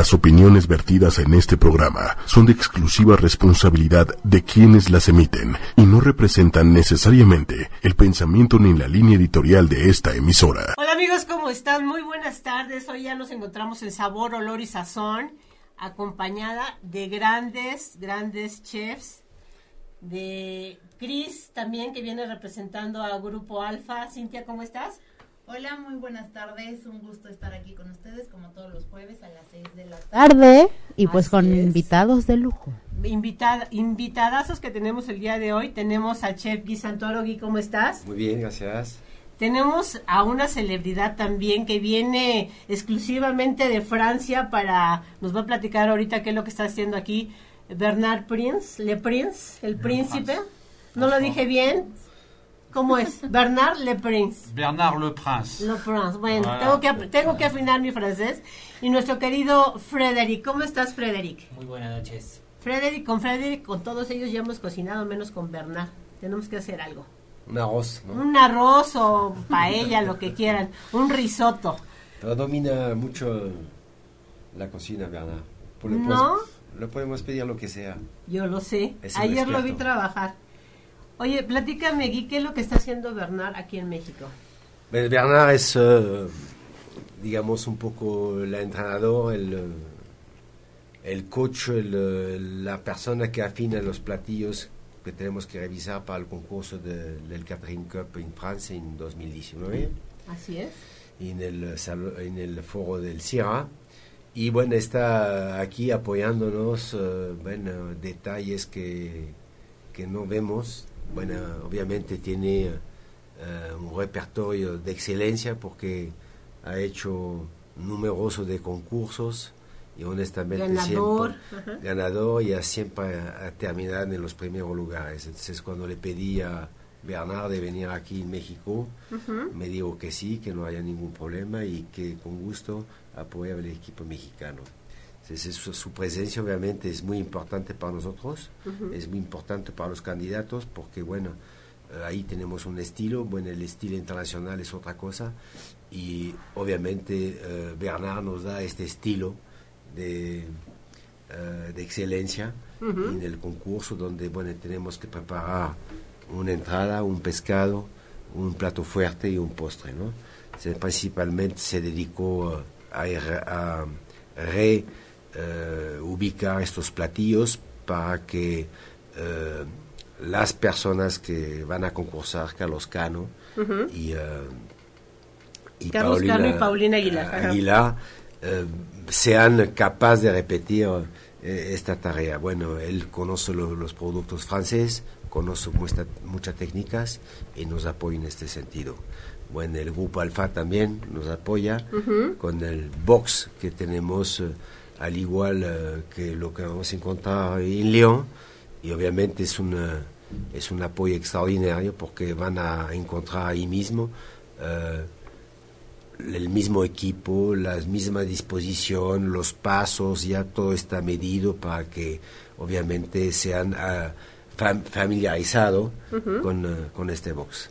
Las opiniones vertidas en este programa son de exclusiva responsabilidad de quienes las emiten y no representan necesariamente el pensamiento ni la línea editorial de esta emisora. Hola amigos, ¿cómo están? Muy buenas tardes. Hoy ya nos encontramos en Sabor, Olor y Sazón, acompañada de grandes, grandes chefs, de Cris también, que viene representando a Grupo Alfa. Cintia, ¿cómo estás? Hola, muy buenas tardes. Un gusto estar aquí con ustedes como todos los jueves a las 6 de la tarde. Y pues Así con es. invitados de lujo. Invitada, invitadazos que tenemos el día de hoy. Tenemos al chef Gui Santoro. Gui, ¿cómo estás? Muy bien, gracias. Tenemos a una celebridad también que viene exclusivamente de Francia para, nos va a platicar ahorita qué es lo que está haciendo aquí Bernard Prince, Le Prince, el príncipe. ¿No lo dije bien? ¿Cómo es? Bernard Le Prince. Bernard Le Prince. Le Prince. Bueno, Voilà. tengo, que, tengo que afinar mi francés. Y nuestro querido Frederic. ¿Cómo estás, Frederic? Muy buenas noches. Frederic, con Frederic, con todos ellos ya hemos cocinado, menos con Bernard. Tenemos que hacer algo. Un arroz, ¿no? Un arroz o paella, lo que quieran. Un risotto. Pero domina mucho la cocina, Bernard. Lo ¿No? pues, le podemos pedir lo que sea. Yo lo sé. Es Ayer lo vi trabajar. Oye, platícame, Gui, ¿qué es lo que está haciendo Bernard aquí en México? Ben, Bernard es, eh, digamos, un poco el entrenador, el, eh, el coach, el, eh, la persona que afina los platillos que tenemos que revisar para el concurso de- del Catherine Cup en Francia en 2019. Así es. en el, en el foro del CIRA. Y bueno, está aquí apoyándonos, eh, bueno, detalles que, que no vemos. Bueno, obviamente tiene eh, un repertorio de excelencia porque ha hecho numerosos de concursos y honestamente Ganador, siempre ajá. ganador y ha siempre ha, ha terminado en los primeros lugares. Entonces cuando le pedí a Bernard de venir aquí en México, me dijo que sí, que no haya ningún problema y que con gusto apoya al equipo mexicano. Entonces, su, su presencia obviamente es muy importante para nosotros, es muy importante para los candidatos porque, bueno, eh, ahí tenemos un estilo, bueno, el estilo internacional es otra cosa y obviamente eh, Bernard nos da este estilo de, eh, de excelencia en el concurso donde, bueno, tenemos que preparar una entrada, un pescado, un plato fuerte y un postre, ¿no? Se- principalmente se dedicó eh, a, a re eh, ubicar estos platillos para que eh, las personas que van a concursar, Carlos Cano y, eh, y Carlos Cano y Paulina Aguilar, eh. Aguilar, sean capaces de repetir esta tarea. Bueno, él conoce lo- los productos franceses, conoce muestra- muchas técnicas y nos apoya en este sentido. Bueno, el grupo Alfa también nos apoya con el box que tenemos, al igual eh, que lo que vamos a encontrar en León, y obviamente es, una, es un apoyo extraordinario porque van a encontrar ahí mismo eh, el mismo equipo, la misma disposición, los pasos, ya todo está medido para que obviamente sean ah, fam- familiarizados con, eh, con este box.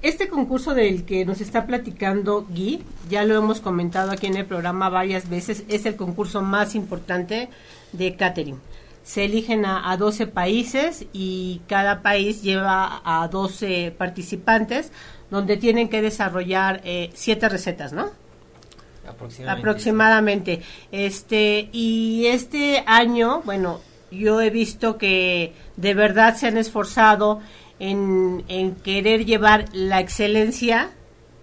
Este concurso del que nos está platicando Gui, ya lo hemos comentado aquí en el programa varias veces, es el concurso más importante de catering. Se eligen a, a 12 países y cada país lleva a 12 participantes donde tienen que desarrollar eh, siete recetas, ¿no? Aproximadamente. aproximadamente. Este, y este año, bueno, yo he visto que de verdad se han esforzado en, en querer llevar la excelencia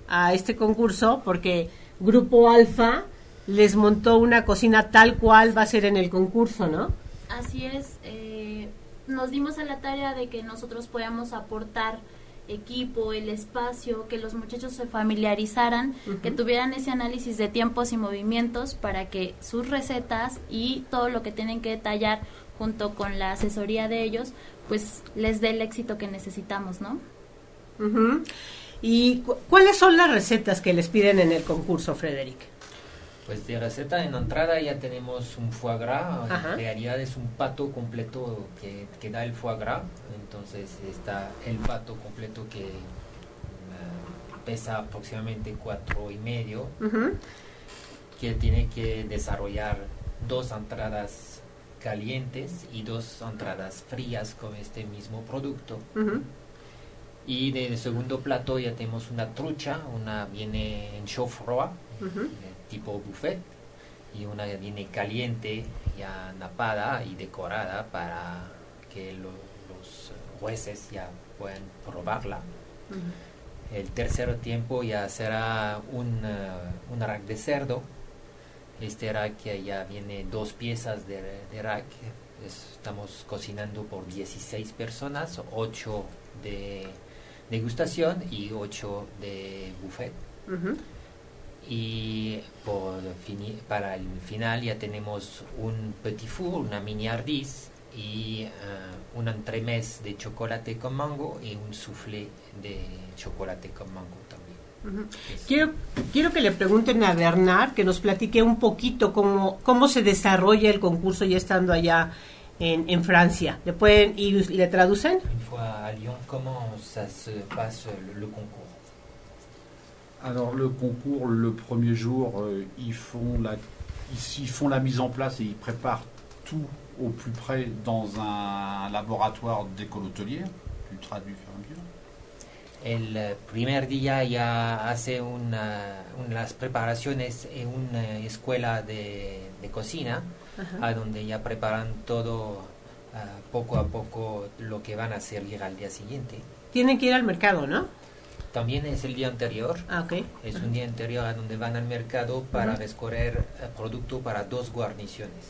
a este concurso, porque Grupo Alfa les montó una cocina tal cual va a ser en el concurso, ¿no? Así es, eh, nos dimos a la tarea de que nosotros podamos aportar equipo, el espacio, que los muchachos se familiarizaran, que tuvieran ese análisis de tiempos y movimientos para que sus recetas y todo lo que tienen que detallar junto con la asesoría de ellos, pues les dé el éxito que necesitamos, ¿no? Ujú. ¿Y cu- cuáles son las recetas que les piden en el concurso, Frederic? Pues de receta en entrada ya tenemos un foie gras, Ajá. en realidad es un pato completo que, que da el foie gras, entonces está el pato completo que eh, pesa aproximadamente cuatro y medio. Que tiene que desarrollar dos entradas calientes y dos entradas frías con este mismo producto. Ujú. Y de segundo plato ya tenemos una trucha, una viene en Ujú. eh, tipo buffet, y una viene caliente, ya napada y decorada para que lo- los jueces ya puedan probarla. El tercer tiempo ya será un, eh, un rack de cerdo. Este rack ya- viene dos piezas de, de rack. Es- estamos cocinando por 16 personas, 8 de degustación y 8 de buffet. Y por para el final ya tenemos un petit four, una mini ardis y eh, un entremés de chocolate con mango y un soufflé de chocolate con mango también. Quiero, quiero que le pregunten a Bernard que nos platique un poquito cómo, cómo se desarrolla el concurso ya estando allá en, en Francia. ¿Le pueden y le traducen? Une fois à Lyon, comment ça se passe le, le concours Alors le concours, le premier jour, euh, ils, font la, ils, ils font la mise en place et ils préparent tout au plus près dans un laboratoire d'école hôtelière. Tu traduis faire El eh, primer día ya hace una, un- las preparaciones en una escuela de, de cocina, a donde ya preparan todo ah, poco a poco lo que van a servir al día siguiente. Tienen que ir al mercado, ¿no? También es el día anterior, Ah, ok. es un día anterior a donde van al mercado para Ujú. escoger eh, producto para dos guarniciones.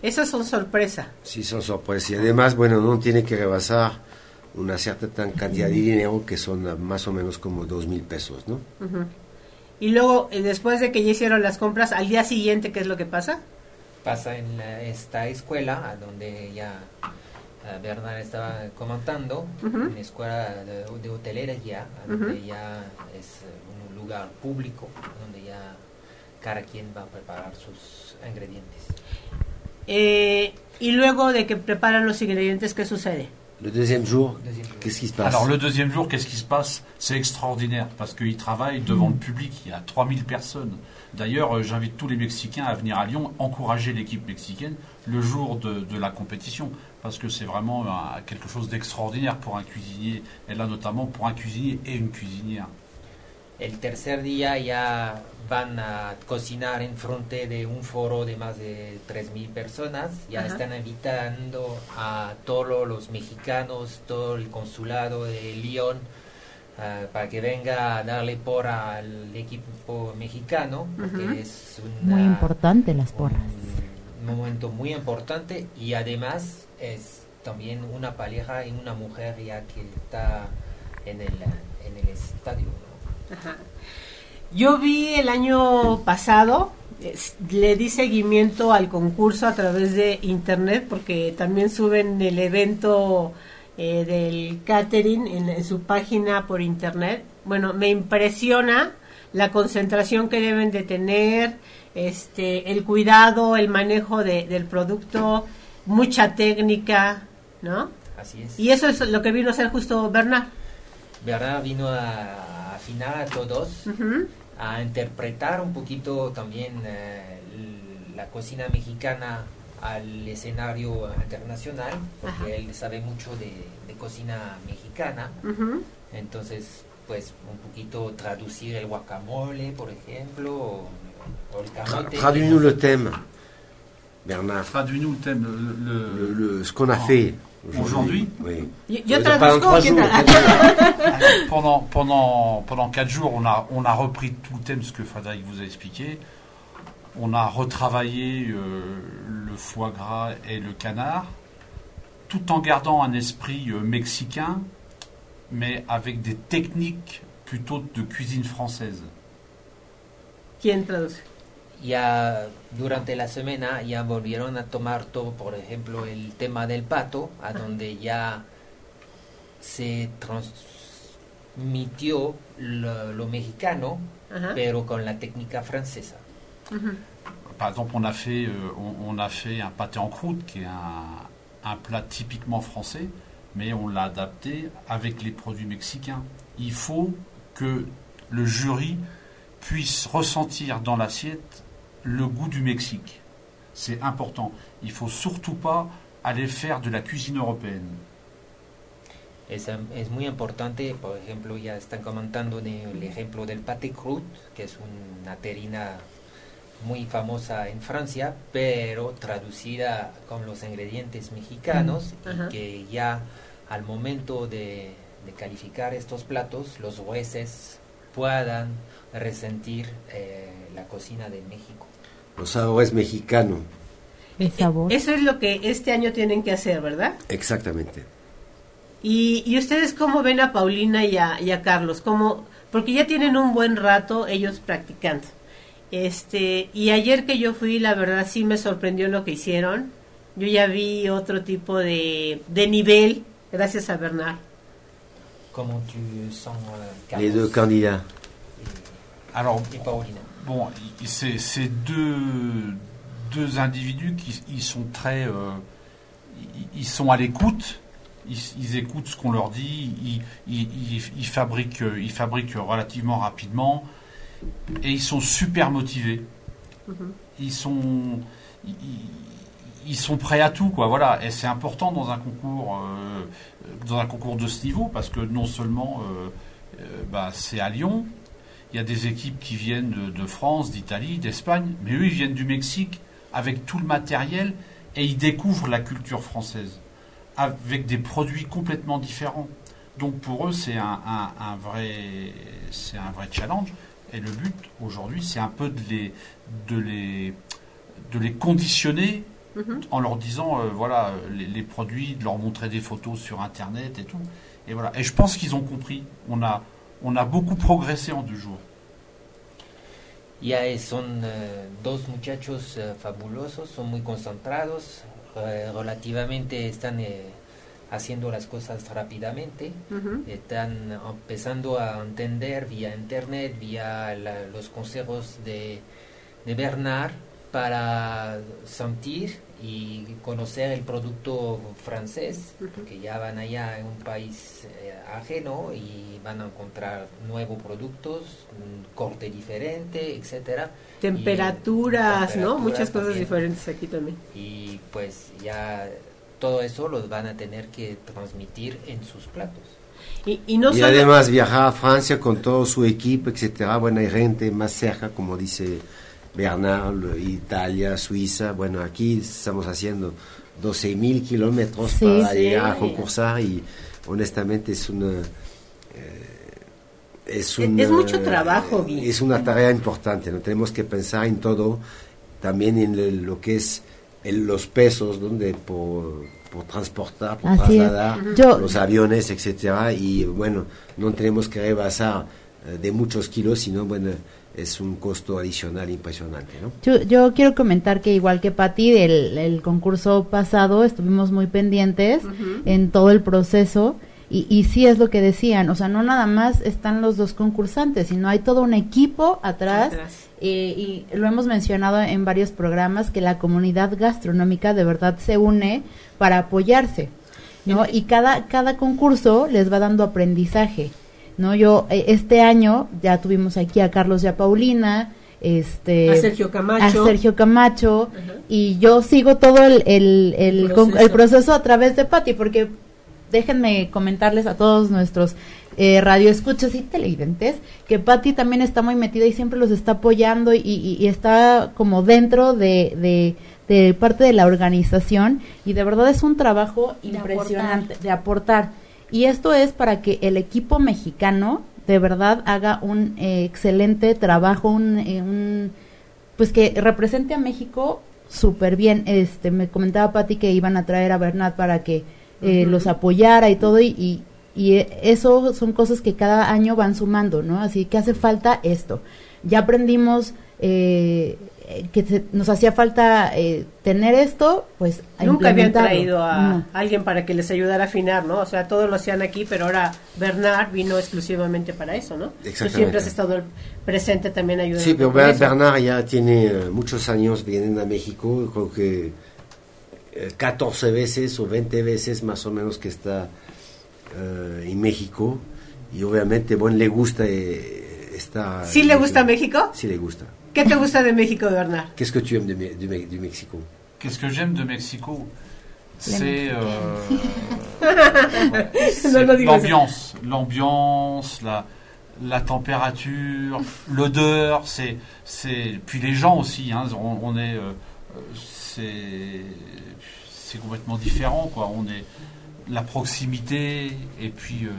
Esas son sorpresa. Sí, son sorpresas. Y además, bueno, no tiene que rebasar una cierta tan cantidad de dinero que son más o menos como dos mil pesos, ¿no? Ujú. Y luego, eh, después de que ya hicieron las compras, al día siguiente, ¿qué es lo que pasa? Pasa en la- esta escuela, a donde ya Bernard estaba comentando, Ujú. una escuela de, de hotelería, a donde ya es eh, un lugar público, donde ya cada quien va a preparar sus ingredientes. Eh, y luego de que preparan los ingredientes, ¿qué sucede? Le deuxième jour, Deuxième jour. qu'est-ce qui se passe Alors le deuxième jour, qu'est-ce qui se passe? C'est extraordinaire parce qu'ils travaillent devant le public. Il y a 3000 personnes. D'ailleurs, euh, j'invite tous les Mexicains à venir à Lyon, encourager l'équipe mexicaine le jour de, de la compétition parce que c'est vraiment un- quelque chose d'extraordinaire pour un cuisinier et là notamment pour un cuisinier et une cuisinière. El tercer día ya van a cocinar en frente de un foro de más de 3.000 personas. Ya Ajá. están invitando a todos los mexicanos, todo el consulado de Lyon, ah, para que venga a darle por al equipo mexicano, porque es una- Muy importante las porras. un momento muy importante y además es también una pareja y una mujer ya que está en el, en el estadio. Yo vi el año pasado, es- le di seguimiento al concurso a través de internet porque también suben el evento eh, del catering en, en su página por internet. Bueno, me impresiona la concentración que deben de tener, este, el cuidado, el manejo de- del producto, mucha técnica, ¿no? Así es. Y eso es lo que vino a hacer justo Bernard. Bernard vino a afinar a todos, Ujú. a interpretar un poquito también eh, la cocina mexicana al escenario internacional, porque Ajá. él sabe mucho de, de cocina mexicana, Ujú. entonces pues un poquito traducir el guacamole, por ejemplo, o, o el camote. Traduis-nous le thème, Bernard. Traduis-nous le thème. le- le- Le- le- ce qu'on a fait Aujourd'hui Oui. Pendant traduzco. trois ¿quién jours. tra- pendant, pendant, pendant quatre jours, on a, on a repris tout le thème, ce que Frédéric vous a expliqué. On a retravaillé euh, le foie gras et le canard, tout en gardant un esprit euh, mexicain, mais avec des techniques plutôt de cuisine française. ¿Quién traduce? Ya durante la semana ya volvieron a tomar todo, por ejemplo, el tema del pato, a donde ya se transmitió lo, lo mexicano, Ajá. pero con la técnica francesa. Ujú. Par exemple, on a fait, euh, on, on a fait un pâté en croûte, qui est un, un plat typiquement français, mais on l'a adapté avec les produits mexicains. Il faut que le jury puisse ressentir dans l'assiette le goût du Mexique. C'est important. Il faut surtout pas aller faire de la cuisine européenne. Es, es muy importante, por ejemplo, ya están comentando de- el ejemplo del pate croûte, que es una terrina muy famosa en Francia, pero traducida con los ingredientes mexicanos y Ajá. que ya al momento de, de calificar estos platos, los jueces puedan resentir eh, la cocina de México. Los sabores mexicanos, El sabor. Eso es lo que este año tienen que hacer, ¿verdad? exactamente. Y, y ustedes cómo ven a Paulina y a, y a Carlos, ¿Cómo? porque ya tienen un buen rato ellos practicando. Este, y ayer que yo fui, la verdad sí me sorprendió lo que hicieron. Yo ya vi otro tipo de, de nivel, gracias a Bernard. Comment tu sens euh, Les Carlos candidats. Alors, et Paulina bon, c'est deux, deux individus qui ils sont très. euh, ils, sont à l'écoute, ils, ils écoutent ce qu'on leur dit, ils, fabriquent, ils fabriquent relativement rapidement et ils sont super motivés. Ils sont. Ils, ils sont prêts à tout, quoi. Voilà, et c'est important dans un concours, euh, dans un concours de ce niveau, parce que non seulement euh, euh, bah, c'est à Lyon, il y a des équipes qui viennent de, de France, d'Italie, d'Espagne, mais eux, ils viennent du Mexique avec tout le matériel et ils découvrent la culture française avec des produits complètement différents. Donc pour eux, c'est un, un- un vrai, c'est un vrai challenge. Et le but aujourd'hui, c'est un peu de les, de les, de les conditionner Mhm. en leur disant, euh, voilà, les, les produits, de leur montrer des photos sur Internet et tout. Et voilà. Et je pense qu'ils ont compris. On a, on a beaucoup progressé en deux jours. Ya son eh, dos muchachos eh, fabulosos, son muy concentrados, eh, relativamente están haciendo las cosas rápidamente, Ujú. están empezando a entender vía internet, vía la- los consejos de, de Bernard para sentir y conocer el producto francés, porque ya van allá en un país eh, ajeno y van a encontrar nuevos productos, un corte diferente, etcétera. Temperaturas, Y- ¿no? Muchas cosas también. diferentes aquí también. Y pues ya todo eso los van a tener que transmitir en sus platos. Y, y no y solo- además viajar a Francia con todo su equipo, etcétera. Bueno, hay gente más cerca, como dice Bernard, Italia, Suiza. Bueno, aquí estamos haciendo 12.000 kilómetros Sí, para sí. llegar a concursar y honestamente es una... eh, es, una- es mucho trabajo. Es una tarea importante, ¿no? Tenemos que pensar en todo, también en el- lo que es el- los pesos, donde por, por transportar, por Así trasladar Yo- los aviones, etcétera, y bueno, no tenemos que rebasar eh, de muchos kilos, sino bueno, es un costo adicional impresionante, ¿no? Yo, yo quiero comentar que igual que Patti del el concurso pasado estuvimos muy pendientes en todo el proceso y, y sí es lo que decían, o sea, no nada más están los dos concursantes, sino hay todo un equipo atrás, Atrás. eh, y lo hemos mencionado en varios programas que la comunidad gastronómica de verdad se une para apoyarse, ¿no? Y cada cada concurso les va dando aprendizaje. ¿No? Yo eh, este año ya tuvimos aquí a Carlos y a Paulina, este A Sergio Camacho. a Sergio Camacho y yo sigo todo el, el, el, proceso. el proceso a través de Patti porque déjenme comentarles a todos nuestros eh, radioescuchas y televidentes que Patti también está muy metida y siempre los está apoyando y, y- y está como dentro de, de, de parte de la organización y de verdad es un trabajo De impresionante de aportar y esto es para que el equipo mexicano de verdad haga un eh, excelente trabajo un, eh, un pues que represente a México súper bien. Este, me comentaba Patti que iban a traer a Bernat para que eh, los apoyara y todo, y, y, y, eso son cosas que cada año van sumando, ¿no? Así que hace falta esto. Ya aprendimos eh, eh, que se- nos hacía falta eh, tener esto, pues Nunca habían traído a No. alguien para que les ayudara a afinar, ¿no? O sea, todos lo hacían aquí, pero ahora Bernard vino exclusivamente para eso, ¿no? Tú Exactamente. siempre has estado presente también ayudando. Sí, pero. Bernard ya tiene eh, muchos años vienen a México, creo que eh, 14 veces o 20 veces más o menos que está eh, en México y obviamente, bueno, le gusta eh, estar... ¿Sí le gusta México? Sí le gusta. ¿Qué te gusta de México, Bernard? Qu'est-ce que tu aimes de du, du Mexico Qu'est-ce que j'aime de Mexico C'est euh, ça. l'ambiance, l'ambiance, la, la température, l'odeur, c'est, c'est, puis les gens aussi. Hein, on, on est, euh, c'est, c'est complètement différent, quoi. On est la proximité et puis. euh,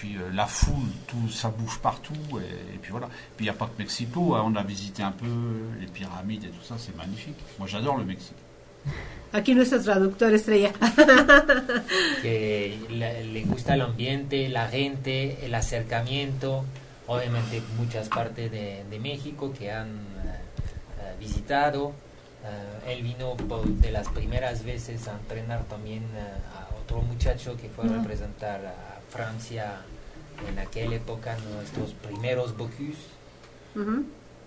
puis euh, la foule, tout ça bouge partout, et, et puis voilà. Puis il n'y a pas que Mexico, hein, on a visité un peu les pyramides et tout ça, c'est magnifique. Moi j'adore le Mexique. Aquí nuestro traductor estrella. que le, le gusta el ambiente, la gente, el acercamiento, obviamente muchas partes de, de México que han eh, visitado. Eh, él vino por- de las primeras veces a entrenar también eh, a otro muchacho que fue a representar a Francia en aquella época, nuestros primeros Bocuse, Ujú.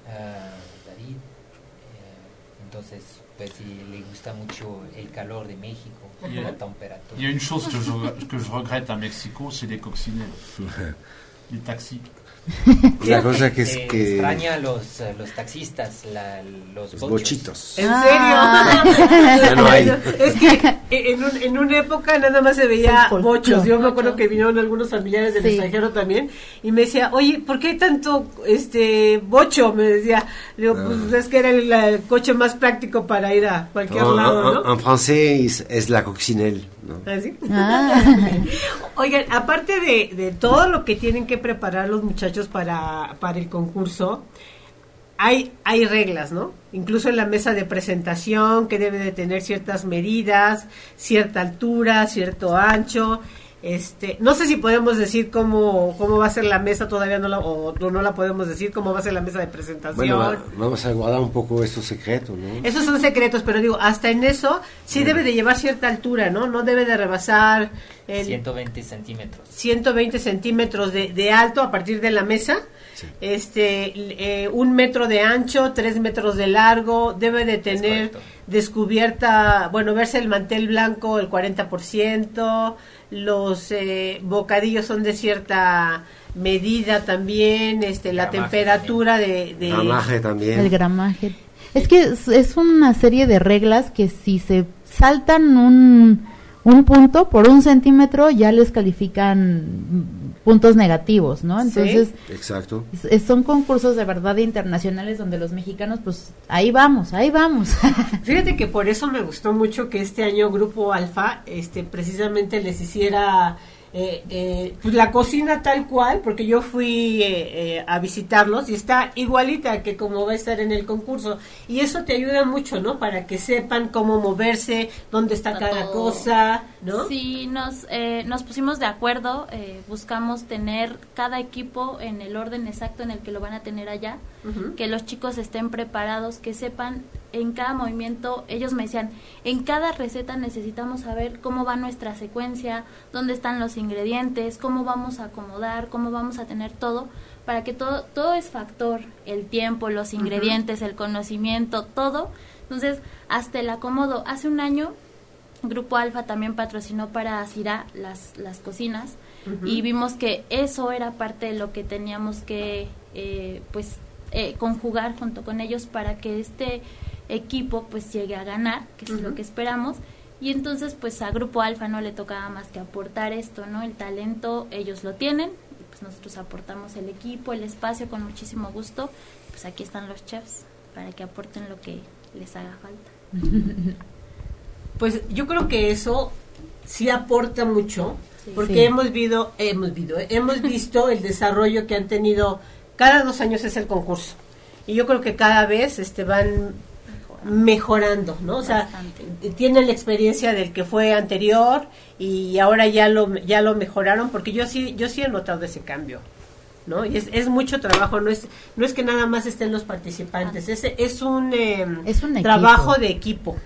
eh, David. Eh, entonces, pues sí, le gusta mucho el calor de México, Y- la temperatura. Il y a une chose que je, que je regrette à Mexico, c'est les coccinelles. les taxis. Una cosa que es Eh, que... extraña a los, los taxistas, la- los, bochitos. ¿En Ah. serio? Ya no hay. Es que en, un- en una época nada más se veía bochos. Yo me acuerdo que vinieron algunos familiares del Sí. extranjero también y me decía, oye, ¿por qué hay tanto este bocho? Me decía, digo, pues es que era el, el coche más práctico para ir a cualquier En, lado, en- ¿no? en français, es, es la coccinelle. ¿No? ¿Así? Ah. Oigan, aparte de, de todo lo que tienen que preparar los muchachos para, para el concurso, hay, hay reglas, ¿no? Incluso en la mesa de presentación que debe de tener ciertas medidas, cierta altura, cierto ancho. Este, no sé si podemos decir cómo, cómo va a ser la mesa, todavía no la, o no la podemos decir cómo va a ser la mesa de presentación. Bueno, va- vamos a guardar un poco estos secretos, ¿no? Esos son secretos, pero digo, hasta en eso sí debe de llevar cierta altura, ¿no? No debe de rebasar el, 120 centímetros. 120 centímetros de, de alto a partir de la mesa, Sí. este, eh, un metro de ancho, tres metros de largo, debe de tener descubierta, bueno, verse el mantel blanco el 40%, los eh, bocadillos son de cierta medida también, este, la Gramaje temperatura de... de Gramaje también. El gramaje. Es que es, es una serie de reglas que si se saltan un, un punto por un centímetro ya les califican puntos negativos, ¿no? Sí. Entonces Exacto. es- es- son concursos de verdad internacionales donde los mexicanos pues ahí vamos, ahí vamos. Fíjate que por eso me gustó mucho que este año Grupo Alfa este, precisamente les hiciera eh, eh, pues la cocina tal cual, porque yo fui eh, eh, a visitarlos y está igualita que como va a estar en el concurso. Y eso te ayuda mucho, ¿no? Para que sepan cómo moverse, dónde está Está cada todo. cosa, ¿no? Sí, nos, eh, nos pusimos de acuerdo, eh, buscamos tener cada equipo en el orden exacto en el que lo van a tener allá, que los chicos estén preparados, que sepan en cada movimiento, ellos me decían, en cada receta necesitamos saber cómo va nuestra secuencia, dónde están los ingredientes, cómo vamos a acomodar, cómo vamos a tener todo, para que todo, todo es factor, el tiempo, los ingredientes, el conocimiento, todo. Entonces, hasta el acomodo. Hace un año Grupo Alfa también patrocinó para Cira las, las cocinas y vimos que eso era parte de lo que teníamos que eh, pues eh, conjugar junto con ellos para que este equipo pues llegue a ganar, que es lo que esperamos. Y entonces pues a Grupo Alfa no le tocaba más que aportar esto, ¿no? El talento ellos lo tienen, y pues nosotros aportamos el equipo, el espacio con muchísimo gusto. Pues aquí están los chefs para que aporten lo que les haga falta. Pues yo creo que eso sí aporta mucho, Sí. porque Sí. hemos visto, hemos visto, eh, hemos visto el desarrollo que han tenido. Cada dos años es el concurso y yo creo que cada vez este van mejorando, ¿no? O sea, Bastante. tienen la experiencia del que fue anterior y ahora ya lo ya lo mejoraron porque yo sí yo sí he notado ese cambio. ¿No? Y es, es mucho trabajo, no es no es que nada más estén los participantes, es, es un, eh, Es un trabajo de equipo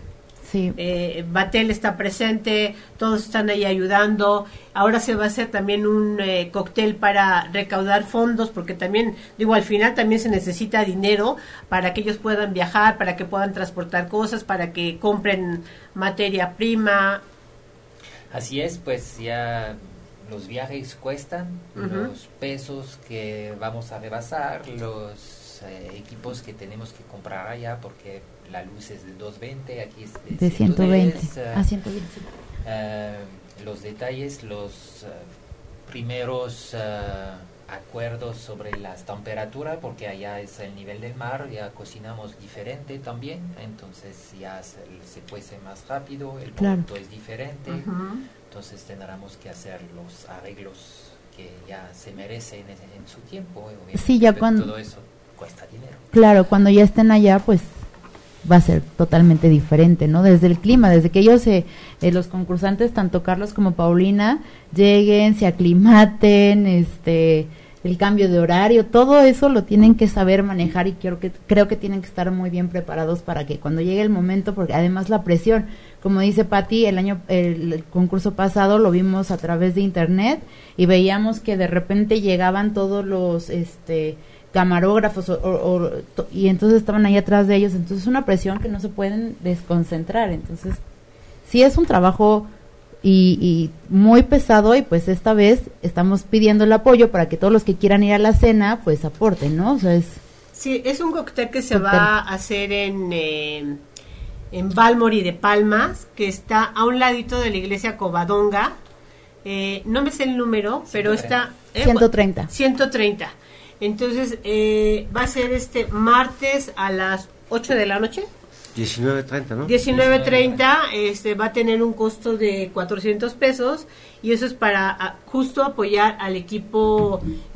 sí. eh, Batel está presente, todos están ahí ayudando. Ahora se va a hacer también un eh, cóctel para recaudar fondos, porque también, digo, al final también se necesita dinero para que ellos puedan viajar, para que puedan transportar cosas, para que compren materia prima. Así es, pues ya los viajes cuestan, los pesos que vamos a rebasar, los los eh, equipos que tenemos que comprar allá porque la luz es de 220, aquí es de, De 120 110, eh, a 120. eh, los detalles, los eh, primeros eh, acuerdos sobre las temperaturas, porque allá es el nivel del mar, ya cocinamos diferente también, entonces ya se, se cuece más rápido, el Claro. producto es diferente, entonces tendremos que hacer los arreglos que ya se merecen en, en su tiempo. obviamente, Sí, ya pero cuando- Todo eso cuesta dinero. Claro, cuando ya estén allá, pues va a ser totalmente diferente, ¿no? Desde el clima, desde que ellos, eh, eh, los concursantes, tanto Carlos como Paulina, lleguen, se aclimaten, este, el cambio de horario, todo eso lo tienen que saber manejar y creo que creo que tienen que estar muy bien preparados para que cuando llegue el momento, porque además la presión, como dice Patti, el año el, el concurso pasado lo vimos a través de internet y veíamos que de repente llegaban todos los este camarógrafos o- o- o- to- y entonces estaban ahí atrás de ellos, entonces es una presión que no se pueden desconcentrar, entonces sí es un trabajo y, y muy pesado y pues esta vez estamos pidiendo el apoyo para que todos los que quieran ir a la cena pues aporten, ¿no? O sea, es Sí, es un cóctel que se Cóctel. va a hacer en, eh, en Balmori de Palmas, que está a un ladito de la iglesia Covadonga. Eh, no me sé el número, pero 130. está... eh, 130. 130. Entonces, eh, va a ser este martes a las 8 de la noche. 19.30, ¿no? 19.30 este, va a tener un costo de 400 pesos y eso es para a- justo apoyar al equipo mexicano,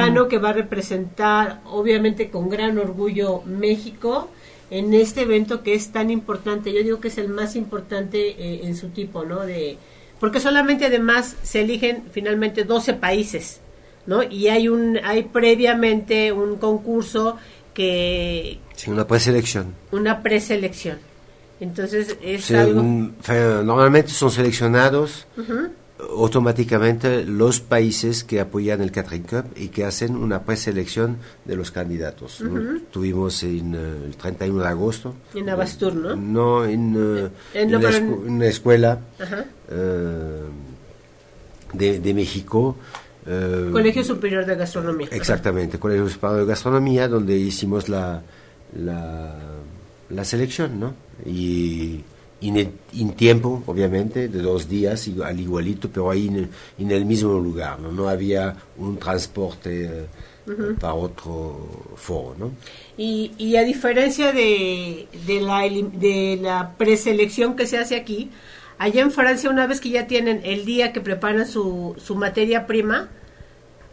Mexicano. que va a representar obviamente con gran orgullo México en este evento que es tan importante. Yo digo que es el más importante eh, en su tipo, ¿no? De, porque solamente además se eligen finalmente 12 países, ¿no? Y hay un hay previamente un concurso que Sí, una preselección. una preselección. Entonces es Sí, algo un- normalmente son seleccionados automáticamente los países que apoyan el Catering Cup y que hacen una preselección de los candidatos. ¿no? Tuvimos en, eh, el 31 de agosto. En Abastur, ¿no? No, en, eh, en la pero escu- en- una escuela eh, de, de México. Eh, Colegio Superior de Gastronomía. Exactamente, Colegio Superior de Gastronomía, donde hicimos la, la, la selección, ¿no? Y, en, tiempo, obviamente, de dos días, al igualito, pero ahí en, el- en el mismo lugar, ¿no? No había un transporte eh, para otro foro, ¿no? Y, y a diferencia de, de, la, de la preselección que se hace aquí, allá en Francia, una vez que ya tienen el día que preparan su, su materia prima,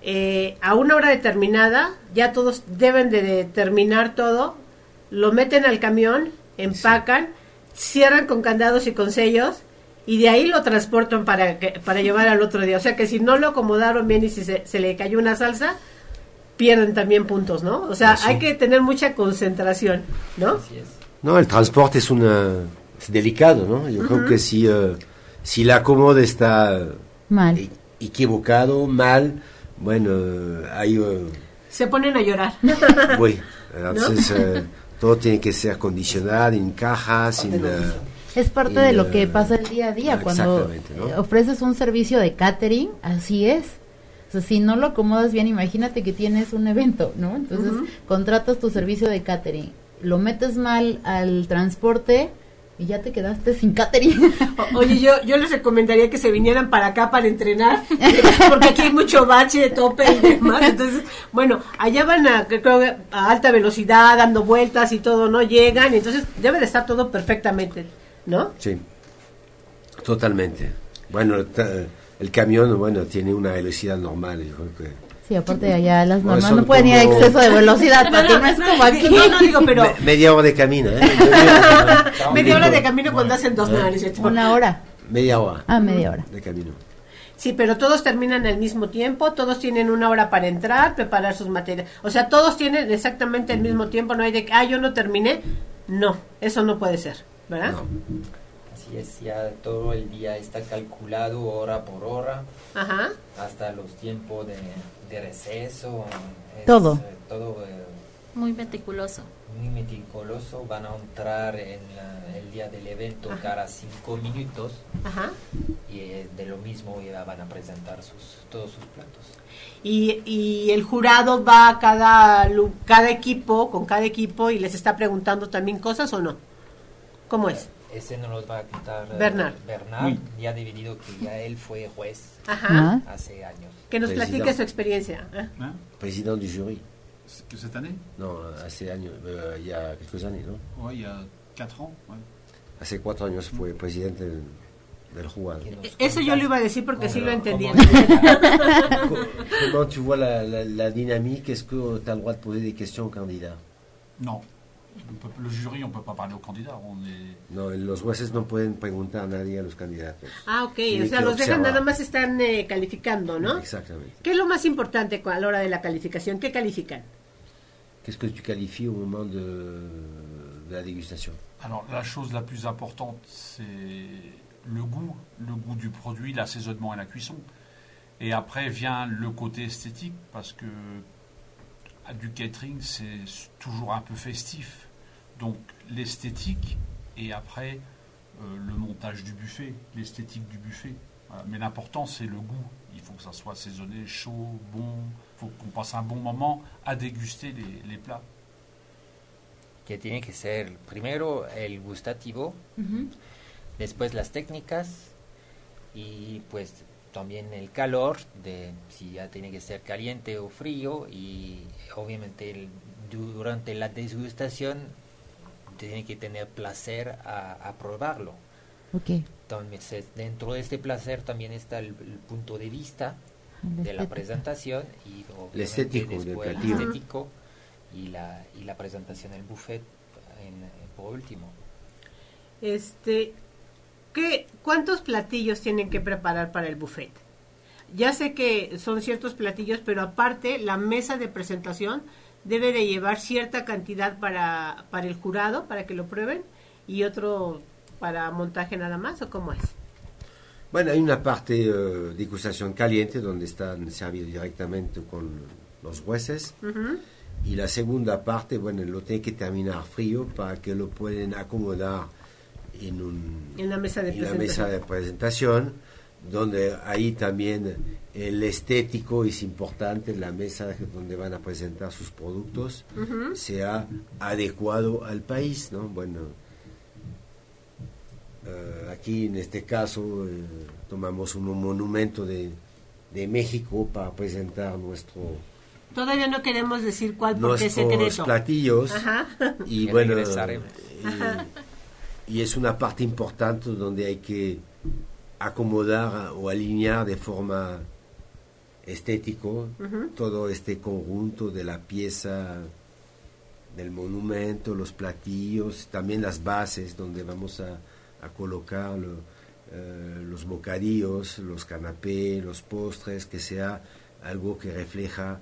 eh, a una hora determinada, ya todos deben de, de terminar todo, lo meten al camión, empacan, cierran con candados y con sellos y de ahí lo transportan para, que- para llevar al otro día. O sea que si no lo acomodaron bien y si se, se le cayó una salsa, pierden también puntos, ¿no? O sea, Ah, sí. hay que tener mucha concentración, ¿no? Así es. No, el transporte es una es delicado, ¿no? Yo creo que si, eh, si la acomoda está mal. e- equivocado, mal, bueno, eh, hay... eh, Se ponen a llorar. Bueno, entonces eh, todo tiene que ser condicionado en cajas, sin, eh, Es parte Y, de lo que eh, pasa el día a día. Cuando eh, ofreces un servicio de catering, así es. O sea, si no lo acomodas bien, imagínate que tienes un evento, ¿no? Entonces, contratas tu servicio de catering, lo metes mal al transporte y ya te quedaste sin catering. O- Oye, yo, yo les recomendaría que se vinieran para acá para entrenar, porque aquí hay mucho bache, tope y demás. Entonces, bueno, allá van a, que creo que a alta velocidad, dando vueltas y todo, ¿no? Llegan, y entonces debe de estar todo perfectamente, ¿no? Sí, totalmente. Bueno, el camión, bueno, tiene una velocidad normal, yo creo que... sí, aparte allá las normas no pueden ir a exceso de velocidad, Pati, no es como aquí. No, no digo, pero Me- media hora de camino, ¿eh? media hora de camino cuando hacen dos narices. Una hora. media hora Ah, media hora. de camino. Sí, pero todos terminan al mismo tiempo, todos tienen una hora para entrar, preparar sus materias. O sea, todos tienen exactamente el mismo tiempo, no hay de que, ah, yo no terminé. No, eso no puede ser, ¿verdad? No. Así es, ya todo el día está calculado hora por hora, Ajá. hasta los tiempos de, de receso. es, Todo. eh, todo eh, Muy meticuloso. muy meticuloso. Van a entrar en la- el día del evento cada cinco minutos Ajá. y eh, de lo mismo ya van a presentar sus, todos sus platos. Y, y el jurado va a cada, lu- cada equipo, con cada equipo, y les está preguntando también cosas o no. ¿Cómo es? Ese nos los va a contar eh, Bernard. Bernard, ya dividido que ya él fue juez Ajá. Hace años. Que nos Presidente. platique su experiencia. ¿eh? Hein Président du jury. Que cette année Non, hace años, euh, il y a quelques années, ¿no? Ouais, il y a 4 ans. ouais. Hace cuatro años fue presidente del, del jurado. Que nos Eso yo lo iba a decir porque cómo- sí lo entendía. Comment tu vois la, la, la dynamique? Est-ce que tu as le droit de poser des questions aux candidats Non. Peut- le jury, on ne peut pas parler aux candidats. On est... No, los jueces no pueden preguntar a nadie a los candidatos. Ah, ok. Tiene O sea, que los dejan observar. nada más están eh, calificando, ¿no? Exactamente. ¿Qué es lo más importante a la hora de la calificación? ¿Qué califican? Qu'est-ce que tu qualifies au moment de, de la dégustation Alors, la chose la plus importante, c'est le goût, le goût du produit, l'assaisonnement et la cuisson. Et après vient le côté esthétique, parce que du catering, c'est toujours un peu festif. Donc, l'esthétique et après euh, le montage du buffet, l'esthétique du buffet. Voilà. Mais l'important, c'est le goût. Il faut que ça soit assaisonné, chaud, bon. Il faut qu'on passe un bon moment à déguster les, les plats. que tiene que ser primero el gustativo, Ujú. después las técnicas y pues también el calor de si ya tiene que ser caliente o frío y obviamente el- du- durante la degustación tiene que tener placer a, a probarlo. Ok. Entonces dentro de este placer también está el, el punto de vista El de la presentación y obviamente estético después el estético y la, y la presentación del buffet en- por último. Este, ¿qué, ¿Cuántos platillos tienen que preparar para el buffet? Ya sé que son ciertos platillos, pero aparte la mesa de presentación debe de llevar cierta cantidad para, para el jurado, para que lo prueben, y otro para montaje nada más, ¿o cómo es? Bueno, hay una parte eh, degustación caliente donde están servidos directamente con los jueces. Y la segunda parte, bueno, lo tiene que terminar frío para que lo pueden acomodar en, un, En la mesa de en la presentación. mesa de presentación, donde ahí también el estético es importante, la mesa donde van a presentar sus productos Ujú. sea adecuado al país, ¿no? Bueno, eh, aquí en este caso eh, tomamos un monumento de, de México para presentar nuestro Todavía no queremos decir cuál porque es nuestros secreto. platillos Ajá. y Que bueno y es una parte importante donde hay que acomodar o alinear de forma estético todo este conjunto de la pieza del monumento, los platillos, también las bases donde vamos a, a colocar lo- eh, los bocadillos, los canapés, los postres, que sea algo que refleja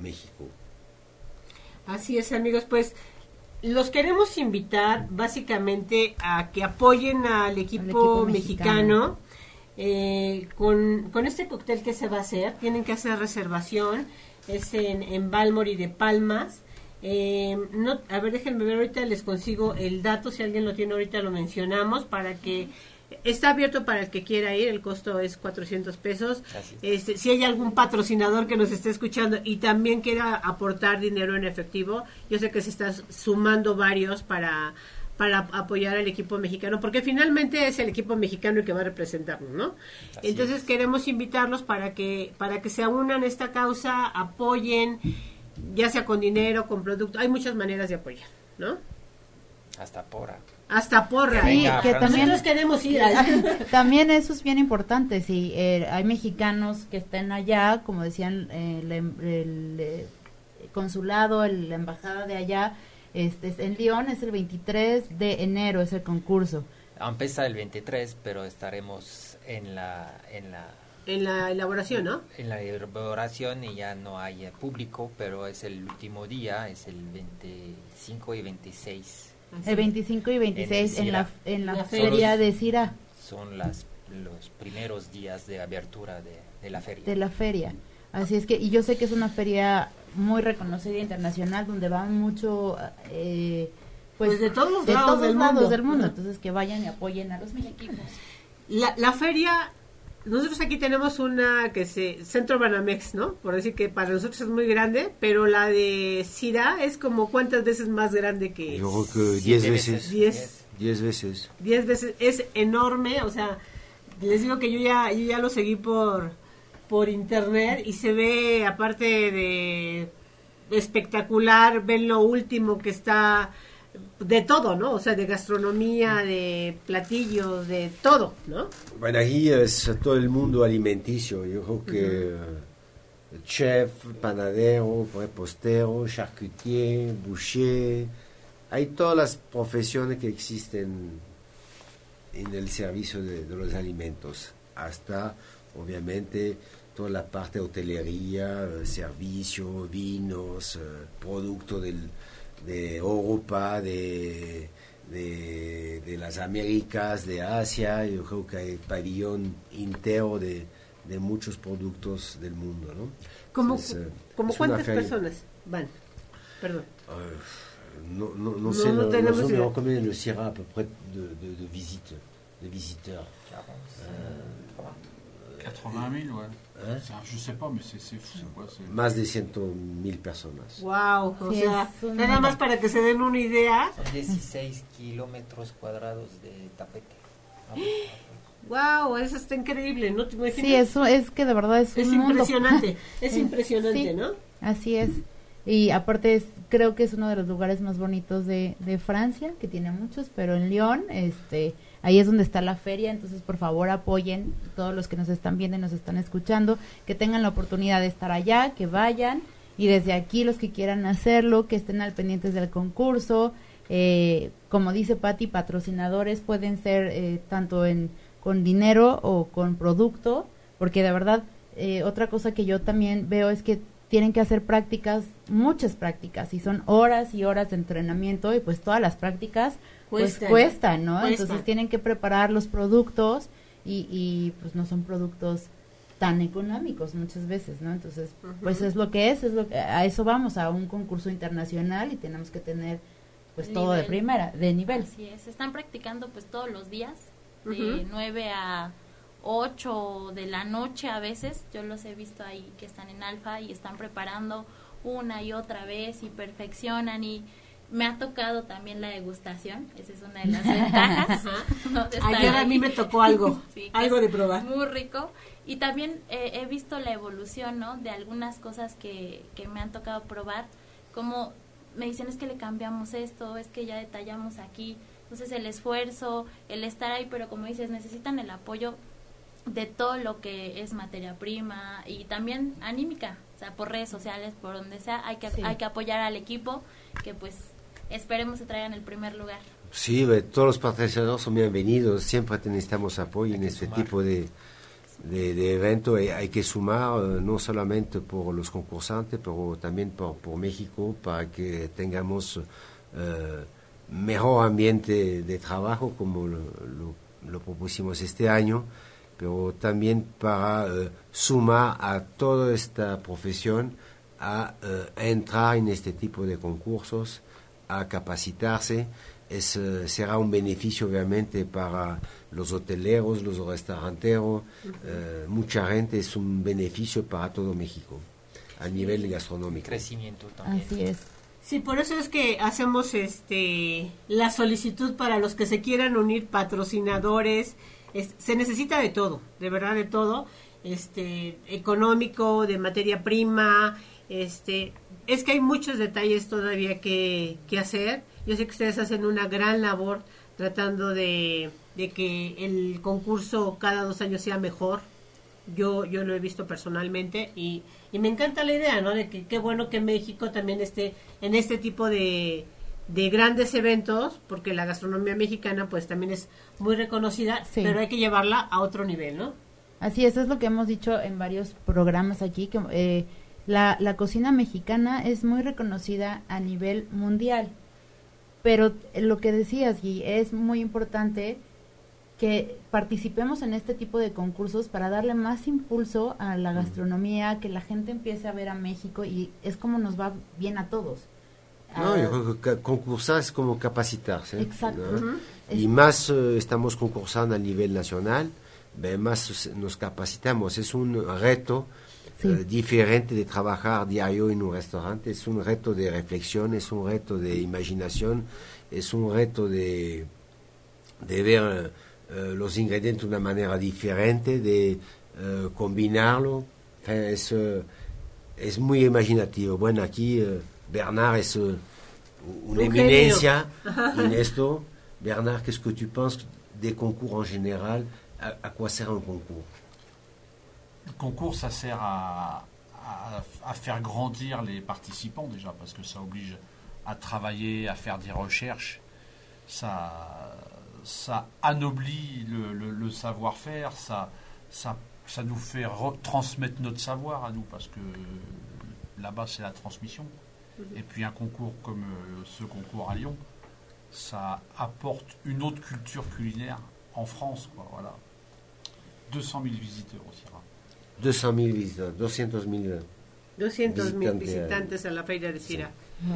México. Así es, amigos, pues los queremos invitar básicamente a que apoyen al equipo, equipo mexicano, eh, con, con este cóctel que se va a hacer. Tienen que hacer reservación, es en, en Balmori de Palmas. Eh, no, a ver, déjenme ver, ahorita les consigo el dato, si alguien lo tiene ahorita lo mencionamos, para que... Está abierto para el que quiera ir, el costo es 400 pesos. Así. Este, si hay algún patrocinador que nos esté escuchando y también quiera aportar dinero en efectivo, yo sé que se están sumando varios para para apoyar al equipo mexicano, porque finalmente es el equipo mexicano el que va a representarnos, ¿no? Así Entonces es. queremos invitarlos para que para que se unan a esta causa, apoyen, ya sea con dinero, con producto, hay muchas maneras de apoyar, ¿no? Hasta porra. Hasta porra. Sí, Venga, que Francia. también, Nosotros queremos ir. también eso es bien importante. Si hay mexicanos que estén allá, como decían eh, el, em- el, eh, consulado, el- la embajada de allá, este, es en Lyon es el 23 de enero, es el concurso. Empieza el 23, pero estaremos en la, en la, en la elaboración, ¿no? en la elaboración y ya no hay público, pero es el último día, es el 25 y 26. Así. El 25 y 26 en, la, Cira. en la, La feria de Cira, Son las, los primeros días de apertura de, de la feria. de la feria. Así es que, y yo sé que es una feria muy reconocida internacional donde van mucho eh, pues, Pues de todos los de lados todos del lados mundo. del mundo. Ajá. Entonces que vayan y apoyen a los mexicanos. La, la feria, nosotros aquí tenemos una que se, Centro Banamex, ¿no? Por decir que para nosotros es muy grande, pero la de Cira es como cuántas veces más grande que Yo creo que 10 Siete veces. Diez. 10 veces. 10 veces, es enorme, o sea, les digo que yo ya, yo ya lo seguí por, por internet y se ve, aparte de espectacular, ven lo último que está de todo, ¿no? O sea, de gastronomía, de platillos, de todo, ¿no? Bueno, aquí es todo el mundo alimenticio. Yo creo que chef, panadero, repostero, charcutier, boucher, hay todas las profesiones que existen en el servicio de, de los alimentos, hasta obviamente toda la parte de hotelería, eh, servicio, vinos, eh, producto del, de Europa, de, de, de las Américas, de Asia, yo creo que hay pabellón entero de, de muchos productos del mundo, ¿no? ¿Como, Entonces, eh, cuántas feria. personas van? Perdón. No, no, no No, sé, no no, tenemos no sé idea. combien le sera à peu près de, de, de visites, de visiteurs. 80 000, ouais. Hein C'est un- je sais pas, mais c'est fou, quoi Más de 100.000 personas. Wow, o Sí, sea, es nada más para que se den una idea. Son 16 kilómetros cuadrados de tapete. Wow, eso está increíble, ¿no? ¿Te imaginas? Sí, eso es que de verdad es, Es un mundo. impresionante, es Sí, impresionante, sí. ¿no? Así es. Y aparte es, creo que es uno de los lugares más bonitos de, de Francia, que tiene muchos, pero en Lyon, este, ahí es donde está la feria, entonces por favor apoyen todos los que nos están viendo y nos están escuchando, que tengan la oportunidad de estar allá, que vayan y desde aquí los que quieran hacerlo, que estén al pendientes del concurso, eh, como dice Patti, patrocinadores pueden ser eh, tanto en con dinero o con producto, porque de verdad eh, otra cosa que yo también veo es que tienen que hacer prácticas, muchas prácticas, y son horas y horas de entrenamiento, y pues todas las prácticas pues Cuestan. cuestan, ¿no? Cuestan. Entonces tienen que preparar los productos y, y pues no son productos tan económicos muchas veces, ¿no? Entonces, pues es lo que es, es lo que, a eso vamos, a un concurso internacional y tenemos que tener pues todo de primera, de nivel. Así es, están practicando pues todos los días, de Ujú. 9 a 8 de la noche a veces, yo los he visto ahí que están en alfa y están preparando una y otra vez y perfeccionan y me ha tocado también la degustación, esa es una de las ventajas. ¿no? de Ayer a mí me tocó algo, Sí, algo de probar. Muy rico. Y también eh, he visto la evolución, ¿no? De algunas cosas que, que me han tocado probar. Como me dicen, es que le cambiamos esto, es que ya detallamos aquí. Entonces el esfuerzo, el estar ahí, pero como dices, necesitan el apoyo de todo lo que es materia prima y también anímica, o sea, por redes sociales, por donde sea, hay que, Sí. hay que apoyar al equipo que pues esperemos se traigan el primer lugar. Sí, todos los patrocinadores son bienvenidos. Siempre necesitamos apoyo en que este sumar. tipo de, de, de evento. Hay, hay que sumar eh, no solamente por los concursantes, pero también por, por México para que tengamos eh, mejor ambiente de trabajo como lo, lo- lo propusimos este año, pero también para eh, sumar a toda esta profesión a, eh, a entrar en este tipo de concursos, a capacitarse. Es, eh, será un beneficio obviamente para los hoteleros, los restauranteros, eh, mucha gente, es un beneficio para todo México a nivel gastronómico. Crecimiento también. Así es. Sí, por eso es que hacemos este la solicitud para los que se quieran unir patrocinadores. Es- se necesita de todo, de verdad de todo, este económico, de materia prima, este es que hay muchos detalles todavía que, que hacer. Yo sé que ustedes hacen una gran labor tratando de, de que el concurso cada dos años sea mejor. Yo, yo lo he visto personalmente y, y me encanta la idea, ¿no? De que qué bueno que México también esté en este tipo de, de grandes eventos, porque la gastronomía mexicana pues también es muy reconocida, Sí. pero hay que llevarla a otro nivel, ¿no? Así es, es lo que hemos dicho en varios programas aquí, que eh, la, la cocina mexicana es muy reconocida a nivel mundial, pero eh, lo que decías, Gui, es muy importante que participemos en este tipo de concursos para darle más impulso a la gastronomía, que la gente empiece a ver a México y es como nos va bien a todos. No, yo creo que concursar es como capacitarse. Exacto. Y más eh, estamos concursando a nivel nacional, más s- nos capacitamos. Es un reto Sí. eh, diferente de trabajar diario en un restaurante, es un reto de reflexión, es un reto de imaginación, es un reto de, de ver eh, los ingredientes de una manera diferente, de eh, combinarlo. Enfin, es, es muy imaginativo. Bueno, aquí Bernard es una Un eminencia en esto. Bernard, qu'est-ce que tu penses des concours en général à, à quoi sert un concours Le concours, ça sert à, faire grandir les participants déjà, parce que ça oblige à travailler, à faire des recherches. Ça, ça anoblit le, le- savoir-faire, ça, ça, ça nous fait re- transmettre notre savoir à nous, parce que là-bas, c'est la transmission. Et puis un concours comme euh, ce concours à Lyon, ça apporte une autre culture culinaire en France. Quoi, voilà. 200 000 visiteurs aussi. Hein. 200 000 visiteurs, 200 000. 200 mil Visitantes, visitantes a la Feira de Cira.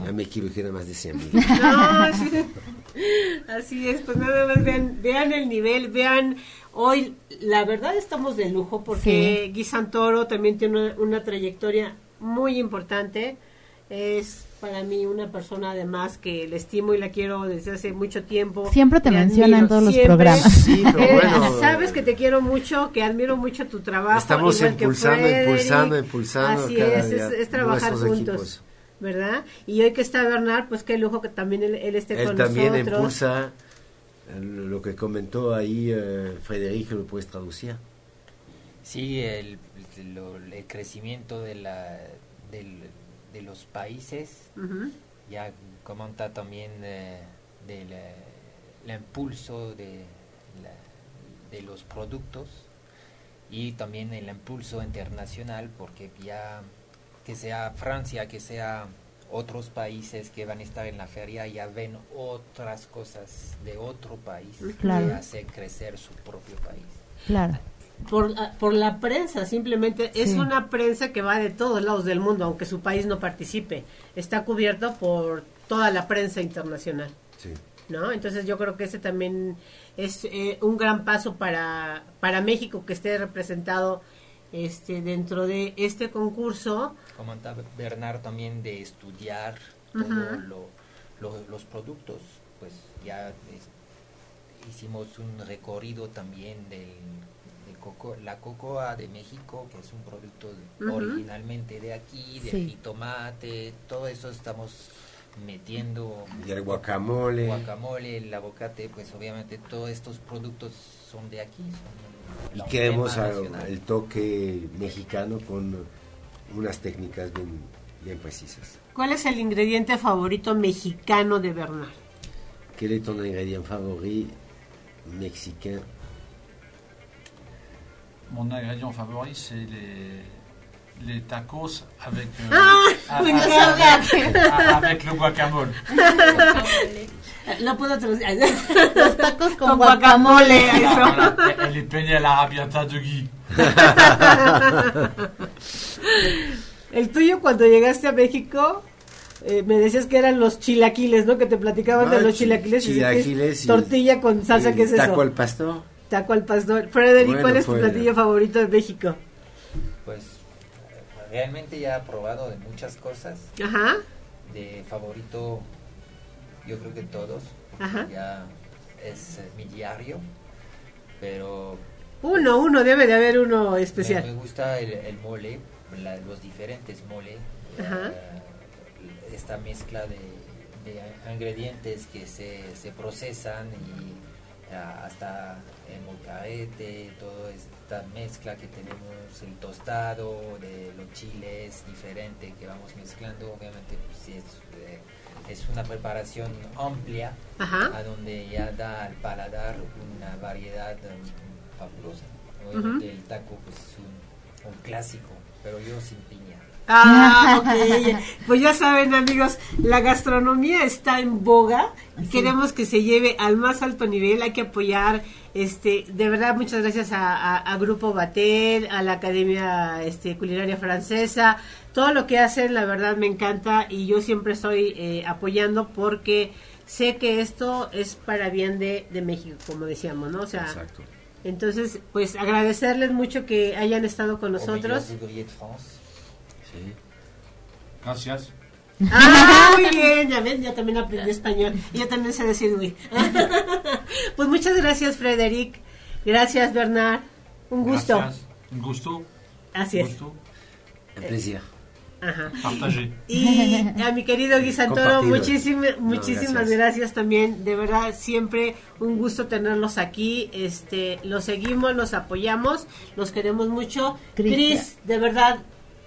Ya me equivoqué, era más de 100 000. No, sí. así es, pues nada más vean, vean el nivel, vean hoy, la verdad estamos de lujo porque Guy Santoro también tiene una, una trayectoria muy importante, es para mí una persona además que le estimo y la quiero desde hace mucho tiempo. Siempre te menciona en todos los siempre. programas. Sí, pero Eh, bueno, sabes que te quiero mucho, que admiro mucho tu trabajo. Estamos igual que impulsando, impulsando, impulsando Así cada es, día es, es trabajar juntos. equipos. ¿Verdad? Y hoy que está Bernard, pues qué lujo que también él, él esté Él con también nosotros. impulsa eh, lo que comentó ahí eh, Frédéric, lo puedes traducir. Sí, el, lo- el crecimiento de, la, del- de los países, ya comenta también eh, del eh, el impulso de, la- de los productos y también el impulso internacional, porque ya que sea Francia, que sea otros países que van a estar en la feria, ya ven otras cosas de otro país Claro. que hace crecer su propio país. Claro. Por, ah, por la prensa, simplemente es Sí. una prensa que va de todos lados del mundo, aunque su país no participe. Está cubierto por toda la prensa internacional. Sí. ¿no? Entonces yo creo que ese también es eh, un gran paso para, para México que esté representado este dentro de este concurso. comentaba Bernard también de estudiar todo lo- lo- los productos, pues ya es- hicimos un recorrido también del, de coco, la cocoa de México, que es un producto de- Ujú. originalmente de aquí, de Sí. jitomate, todo eso estamos metiendo Y el guacamole. guacamole, el aguacate, pues obviamente todos estos productos son de aquí. son Y queremos el toque mexicano con unas técnicas bien, bien precisas. ¿Cuál es el ingrediente favorito mexicano de Bernard? Quel est ton ingrédient favori mexicain Mon ingrédient favori, c'est les, les tacos avec, euh, Ah, a- me a- a- avec le guacamole. No puedo traducir. Los tacos con, Con guacamole. guacamole. Ah, Eso. voilà, elle est peignée à l'arabiata de Guy. El tuyo cuando llegaste a México, eh, me decías que eran los chilaquiles, ¿no? Que te platicaban de Ah, los chi- chilaquiles. y que chilaquiles y tortilla con salsa, ¿qué es eso? taco al pastor. Taco al pastor. Frederick, Bueno, ¿cuál es tu pues- platillo favorito de México? Pues realmente ya he probado de muchas cosas. Ajá. De favorito, yo creo que todos. Ajá. Ya es eh, mi diario. Pero Uno, uno, debe de haber uno especial. me gusta el, el mole, la- los diferentes mole. Ajá. eh, esta mezcla de, de ingredientes que se, se procesan y ah, hasta el molcajete, toda esta mezcla que tenemos, el tostado de los chiles diferente que vamos mezclando, obviamente pues, es, eh, es una preparación amplia Ajá. a donde ya da al paladar una variedad um, fabulosa. Obviamente el taco pues es un, un clásico, pero yo sin piña. Ah, ok. Pues ya saben, amigos, la gastronomía está en boga y queremos que se lleve al más alto nivel. Hay que apoyar, este, de verdad, muchas gracias a, a- a Grupo Batel, a la Academia este, Culinaria Francesa, todo lo que hacen, la verdad me encanta y yo siempre estoy eh, apoyando porque sé que esto es para bien de, de México, como decíamos, ¿no? O sea, Exacto. entonces, pues agradecerles mucho que hayan estado con nosotros. Sí. Gracias. Ah, muy bien, ya ven, ya también aprendí español yo también sé decir uy. pues muchas gracias, Frederic. Gracias, Bernard. Un gusto. Gracias. Un gusto. Así es. Gusto. Un plaisir. Ajá. Partagé. Y a mi querido Gui Santoro, Compartido. muchísimas, muchísimas gracias. gracias. también. De verdad, siempre un gusto tenerlos aquí. Este, los seguimos, los apoyamos, los queremos mucho. Cris, de verdad,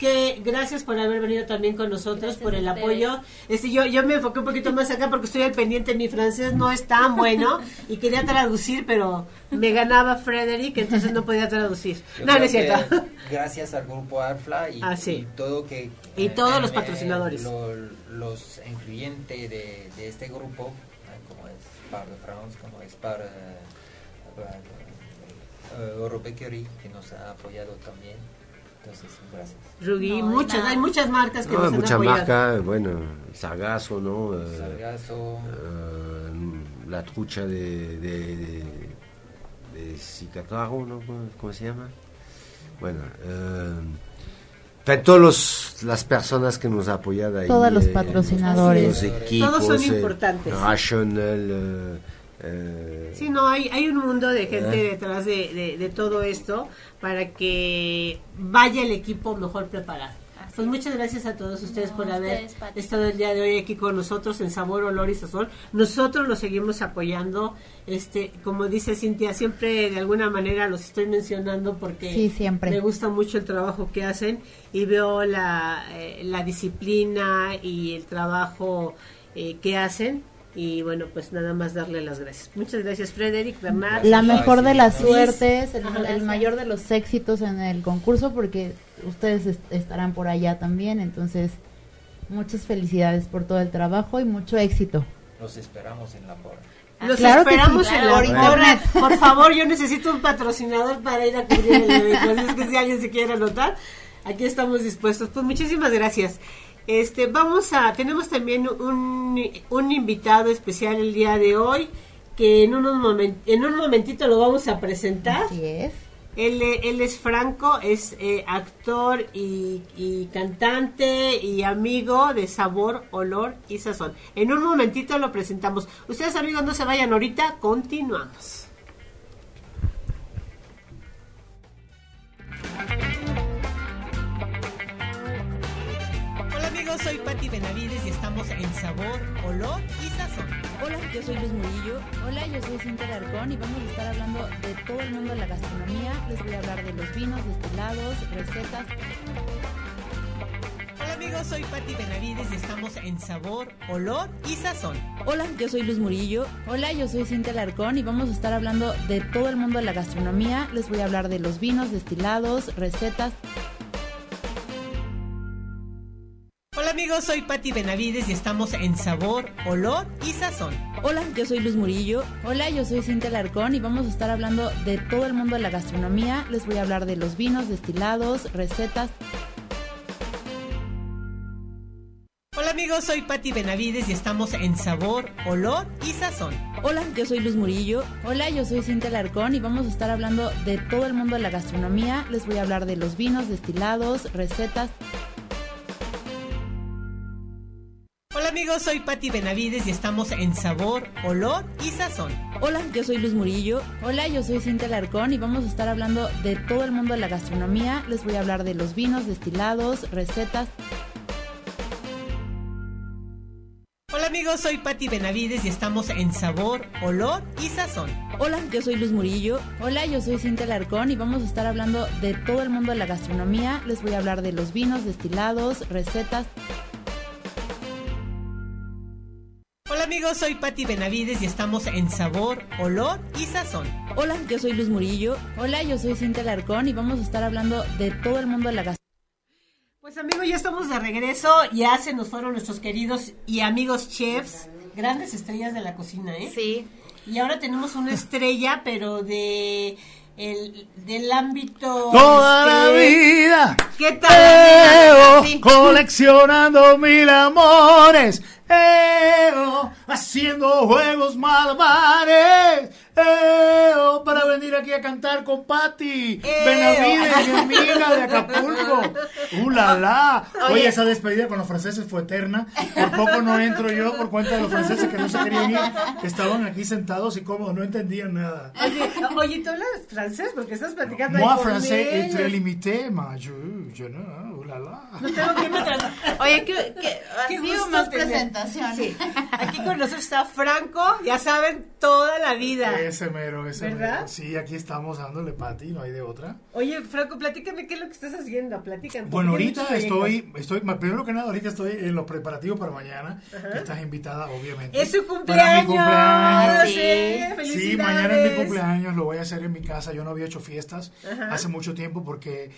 que gracias por haber venido también con nosotros, Gracias por el apoyo. Este, yo, yo me enfoqué un poquito más acá porque estoy al pendiente. Mi francés no es tan bueno y quería traducir, pero me ganaba Frederick, entonces no podía traducir. Yo No, no es cierto. Gracias al grupo ARFLA y, Ah, sí. y todo que Y todos los eh, patrocinadores. lo- los incluyentes de, de este grupo, eh, como es Par de France, como es Par eh, eh, Eurobakery, que nos ha apoyado también. Entonces, gracias. No, muchas, hay muchas marcas que No, nos han mucha apoyado. marca, bueno, Sargazo, ¿no? Eh, Sargazo, eh, la trucha de, de, de, de Cicataro, ¿no? ¿Cómo- ¿Cómo se llama? Bueno, eh, en todas las personas que nos apoyan ahí. Todos los eh, patrocinadores. Los equipos. Todos son eh, importantes. Rational, eh, Sí, no, hay, hay un mundo de gente Eh. detrás de, de, de todo esto para que vaya el equipo mejor preparado. Así Pues es. muchas gracias a todos ustedes No, por haber ustedes, estado el día de hoy aquí con nosotros en Sabor, Olor y Sazón. Nosotros los seguimos apoyando. Este, como dice Cintia, siempre de alguna manera los estoy mencionando porque Sí, siempre. me gusta mucho el trabajo que hacen y veo la, eh, la disciplina y el trabajo eh, que hacen. Y bueno, pues nada más darle las gracias. Muchas gracias, Frederick, Bernard. La mejor de las suertes, el, Ajá, el gracias. mayor de los éxitos en el concurso, porque ustedes est- estarán por allá también. Entonces, muchas felicidades por todo el trabajo y mucho éxito. los esperamos en la porra. Los Claro que esperamos sí, en claro, la por porra. internet. Por favor, yo necesito un patrocinador para ir a cubrir el evento. Así es que si alguien se quiere anotar, aquí estamos dispuestos. Pues muchísimas gracias. Este, vamos a, tenemos también un, un invitado especial el día de hoy que en unos en un momentito lo vamos a presentar. Así es. Él, eh, él es Franco, es eh, actor y, y cantante y amigo de Sabor, Olor y Sazón. En un momentito lo presentamos. Ustedes amigos no se vayan ahorita, continuamos. Hola amigos, soy Patti Benavides y estamos en Sabor, Olor y Sazón. Hola, yo soy Luz Murillo. Hola, yo soy Cintia Larcón y vamos a estar hablando de todo el mundo de la gastronomía. Les voy a hablar de los vinos, destilados, recetas. Hola amigos, soy Patti Benavides y estamos en Sabor, Olor y Sazón. Hola, yo soy Luz Murillo. Hola, yo soy Cintia Larcón y vamos a estar hablando de todo el mundo de la gastronomía. Les voy a hablar de los vinos, destilados, recetas. Amigos, soy Patti Benavides y estamos en Sabor, Olor y Sazón. Hola, yo soy Luz Murillo. Hola, yo soy Cintia Larcón y vamos a estar hablando de todo el mundo de la gastronomía. Les voy a hablar de los vinos, destilados, recetas. Hola amigos, soy Patti Benavides y estamos en Sabor, Olor y Sazón. Hola, yo soy Luz Murillo. Hola, yo soy Cintia Larcón y vamos a estar hablando de todo el mundo de la gastronomía. Les voy a hablar de los vinos, destilados, recetas. Amigos, soy Patti Benavides y estamos en Sabor, Olor y Sazón. Hola, yo soy Luz Murillo. Hola, yo soy Cintia Larcón y vamos a estar hablando de todo el mundo de la gastronomía. Les voy a hablar de los vinos, destilados, recetas. Hola amigos, soy Patti Benavides y estamos en Sabor, Olor y Sazón. Hola, yo soy Luz Murillo. Hola, yo soy Cintia Larcón y vamos a estar hablando de todo el mundo de la gastronomía. Les voy a hablar de los vinos, destilados, recetas. Hola amigos, soy Patti Benavides y estamos en Sabor, Olor y Sazón. Hola, yo soy Luz Murillo. Hola, yo soy Cintia Larcón y vamos a estar hablando de todo el mundo de la gastronomía. Pues amigos, ya estamos de regreso. Ya se nos fueron nuestros queridos y amigos chefs, grandes estrellas de la cocina, ¿eh? Sí. Y ahora tenemos una estrella, pero de el, del ámbito... Toda la este, vida. ¿Qué tal? Sí. coleccionando mil amores. Haciendo juegos malabares. Eo, para venir aquí a cantar con Patti. Benavides, mi amiga de Acapulco. ¡Uh, la, la! Oye, esa despedida con los franceses fue eterna. Por poco no entro yo por cuenta de los franceses que no se querían ir. Estaban aquí sentados y cómodos, no entendían nada. Oye, oye, ¿tú hablas francés? Porque estás platicando ahí Moi, con ellos. très limité, ma je, je no, oh la la. No tengo que irme tras- Oye, que Qué así gusto más tener- presentación. Sí. Aquí con nosotros está Franco, ya saben, toda la vida. Ese mero, ese ¿Verdad? mero. Sí, aquí estamos dándole pati, no hay de otra. Oye, Franco, platícame qué es lo que estás haciendo. Platícame. Bueno, ahorita estoy, estoy, primero que nada, ahorita estoy en los preparativos para mañana. que Estás invitada, obviamente. Es su Para cumpleaños. mi cumpleaños. Sí, Sí, felicidades. mañana es mi cumpleaños, lo voy a hacer en mi casa. Yo no había hecho fiestas Ajá. hace mucho tiempo porque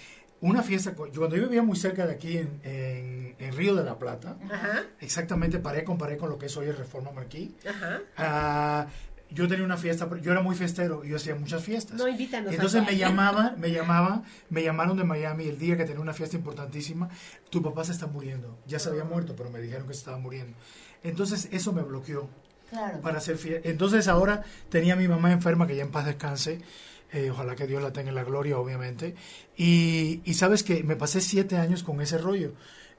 una fiesta, yo cuando yo vivía muy cerca de aquí en, en- en Río de la Plata, Ajá, exactamente paré, comparé con lo que es hoy el Reforma Marquí. ajá. Ah, yo tenía una fiesta, yo era muy festero y yo hacía muchas fiestas. No, invítanos. Entonces acá. me llamaban, me llamaban, me llamaron de Miami el día que tenía una fiesta importantísima. Tu papá se está muriendo. Ya se había muerto, pero me dijeron que se estaba muriendo. Entonces eso me bloqueó Claro. para hacer fiesta. Entonces ahora tenía a mi mamá enferma, que ya en paz descanse. Eh, ojalá que Dios la tenga en la gloria, obviamente. Y, y sabes que me pasé siete años con ese rollo.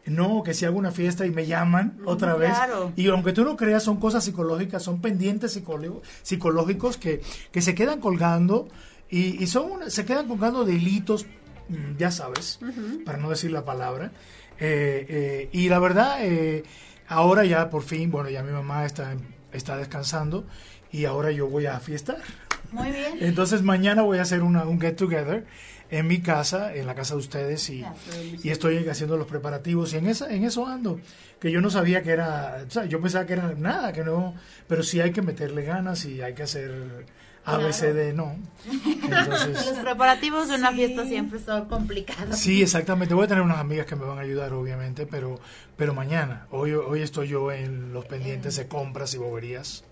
No, que si hago una fiesta y me llaman otra vez. claro. Y aunque tú no creas, son cosas psicológicas, son pendientes psicológicos que, que se quedan colgando y, y son una- se quedan colgando delitos, mm, ya sabes, para no decir la palabra. Eh, eh, y la verdad, eh, ahora ya por fin, bueno, ya mi mamá está, está descansando y ahora yo voy a fiestar. Muy bien. Entonces mañana voy a hacer una, un get together en mi casa, en la casa de ustedes y, y estoy haciendo los preparativos y en esa, en eso ando. Que yo no sabía que era, o sea, yo pensaba que era nada, que no, pero sí hay que meterle ganas y hay que hacer ABCD, no. Entonces, Los preparativos de una fiesta siempre son complicados. Sí, exactamente. Voy a tener unas amigas que me van a ayudar, obviamente, pero, pero mañana. Hoy, hoy estoy yo en los pendientes de compras y boberías,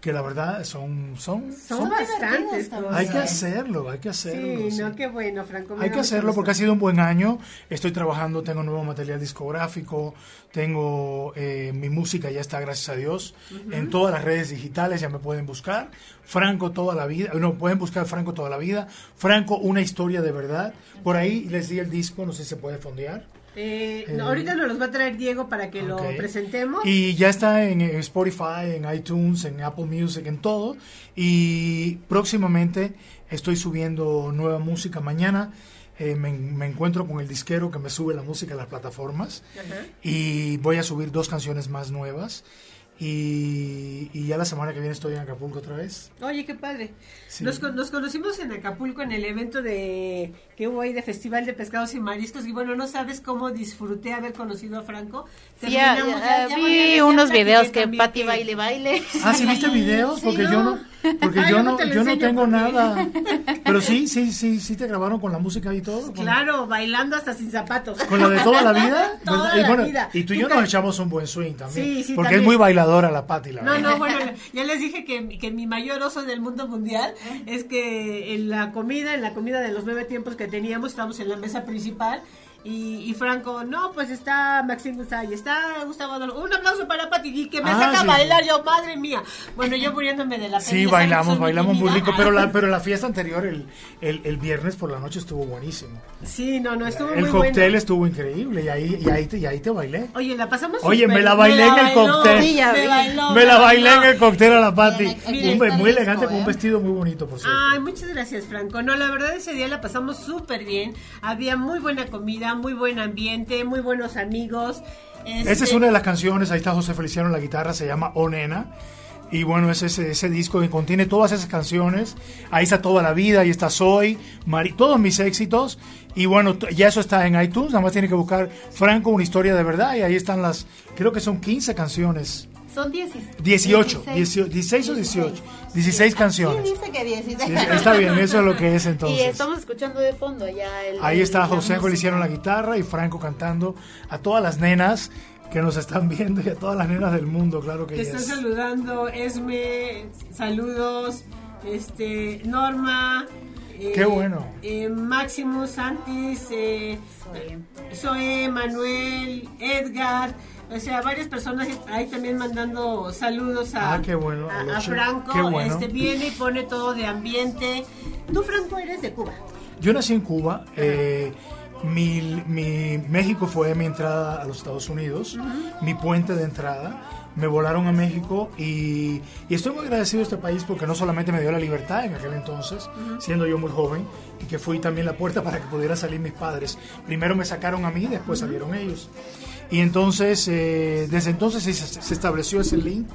que la verdad son, son, Son son- bastantes también. cosas. hay que hacerlo, hay que hacerlo. Sí, sí. no, qué bueno, Franco. Hay que hacerlo porque ha sido un buen año. Estoy trabajando, tengo nuevo material discográfico, tengo eh, mi música ya está, gracias a Dios, en todas las redes digitales ya me pueden buscar. Franco toda la vida, no pueden buscar Franco toda la vida. Franco una historia de verdad. Por ahí les di el disco, no sé si se puede fondear. Eh, Eh, ahorita nos los va a traer Diego para que lo presentemos. Y ya está en, Spotify, en iTunes, en Apple Music, en todo. Y próximamente estoy subiendo nueva música. Mañana eh, me, me encuentro con el disquero que me sube la música a las plataformas. Y voy a subir dos canciones más nuevas. Y, y ya la semana que viene estoy en Acapulco otra vez. Oye, qué padre. Sí. Nos, con- nos conocimos en Acapulco en el evento de que hubo ahí de Festival de Pescados y Mariscos y bueno, no sabes cómo disfruté haber conocido a Franco. Sí, ya, Terminamos, ya- ya- ya vi unos videos que Pati baile, baile. Ah, ¿sí viste videos? Sí, Porque no. yo no, porque yo no, yo no tengo nada. Pero sí, sí, sí, sí te grabaron con la música y todo. Claro, bailando hasta sin zapatos. Con la de toda la vida. Toda y, la bueno, vida. y tú y yo nos echamos un buen swing también. Sí, sí, porque también. es muy bailadora la Patti, la No, verdad. no, bueno, ya les dije que, que mi mayor oso del mundo mundial es que en la comida, en la comida de los nueve tiempos que teníamos, estábamos en la mesa principal y, y Franco, no, pues está Maxine Gustavo, está Gustavo Adolfo. Un aplauso para Pati y que me Ah, saca a sí. bailar yo, madre mía. Bueno, yo muriéndome de la pena. Sí, bailamos, bailamos muy rico, pero la, pero la fiesta anterior, el, el, el viernes por la noche estuvo buenísimo. Sí, no, no, estuvo el muy cóctel bueno. estuvo increíble y ahí, y ahí, te, y ahí te bailé. Oye, la pasamos Oye, me la bailé en el bailó, cóctel. Sí, me vi. bailó, Me la bailé en el cóctel a la está muy el elegante, con un vestido muy bonito, por cierto. Ay, muchas gracias, Franco. No, la verdad ese día la pasamos súper bien. Había muy buena comida, muy buen ambiente, muy buenos amigos. Esa es Este, una de las canciones, ahí está José Feliciano en la guitarra, se llama O Nena. Y bueno, es ese, ese disco que contiene todas esas canciones. Ahí está Toda la Vida, ahí está Soy, Mari- todos mis éxitos. Y bueno, ya eso está en iTunes, nada más tiene que buscar Franco, una historia de verdad. Y ahí están las, creo que son 15 canciones. Son 16. 18, 16, 18, 16 o 18. 16 Sí, canciones. dice que 16. Sí, Está bien, eso es lo que es Y entonces. estamos escuchando de fondo ya el. Ahí está José. Feliciano en la guitarra y Franco cantando a todas las nenas que nos están viendo y a todas las nenas del mundo, claro que Te están saludando, Esme, saludos, este, Norma, eh, Qué bueno. eh, Maximus, Santis, eh, Zoe, Manuel, Edgar, o sea, varias personas ahí también mandando saludos a, Ah, qué bueno, a, a. Franco. Qué bueno. Este viene y pone todo de ambiente. Tú, Franco, eres de Cuba. Yo nací en Cuba. eh, mi, mi- México fue mi entrada a los Estados Unidos, mi puente de entrada. Me volaron a México y, y estoy muy agradecido a este país porque no solamente me dio la libertad en aquel entonces, siendo yo muy joven, y que fui también la puerta para que pudieran salir mis padres. Primero me sacaron a mí, después salieron ellos. Y entonces, eh, desde entonces se, se estableció ese link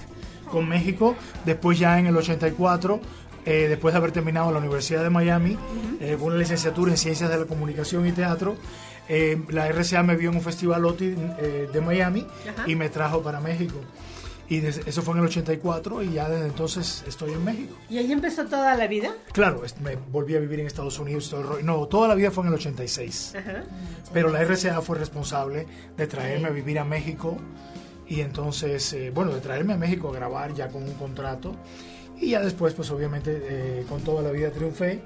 con México. Después ya en el 84, eh, después de haber terminado la Universidad de Miami, eh, con una licenciatura en Ciencias de la Comunicación y Teatro, eh, la RCA me vio en un festival OTI eh, de Miami Ajá. y me trajo para México. Y des- eso fue en el 84 y ya desde entonces estoy en México. ¿Y ahí empezó toda la vida? Claro, me volví a vivir en Estados Unidos. todo el. No, toda la vida fue en el 86. Ajá. Pero la RCA fue responsable de traerme a vivir a México y entonces, eh, bueno, de traerme a México a grabar ya con un contrato. Y ya después, pues obviamente, eh, con toda la vida triunfé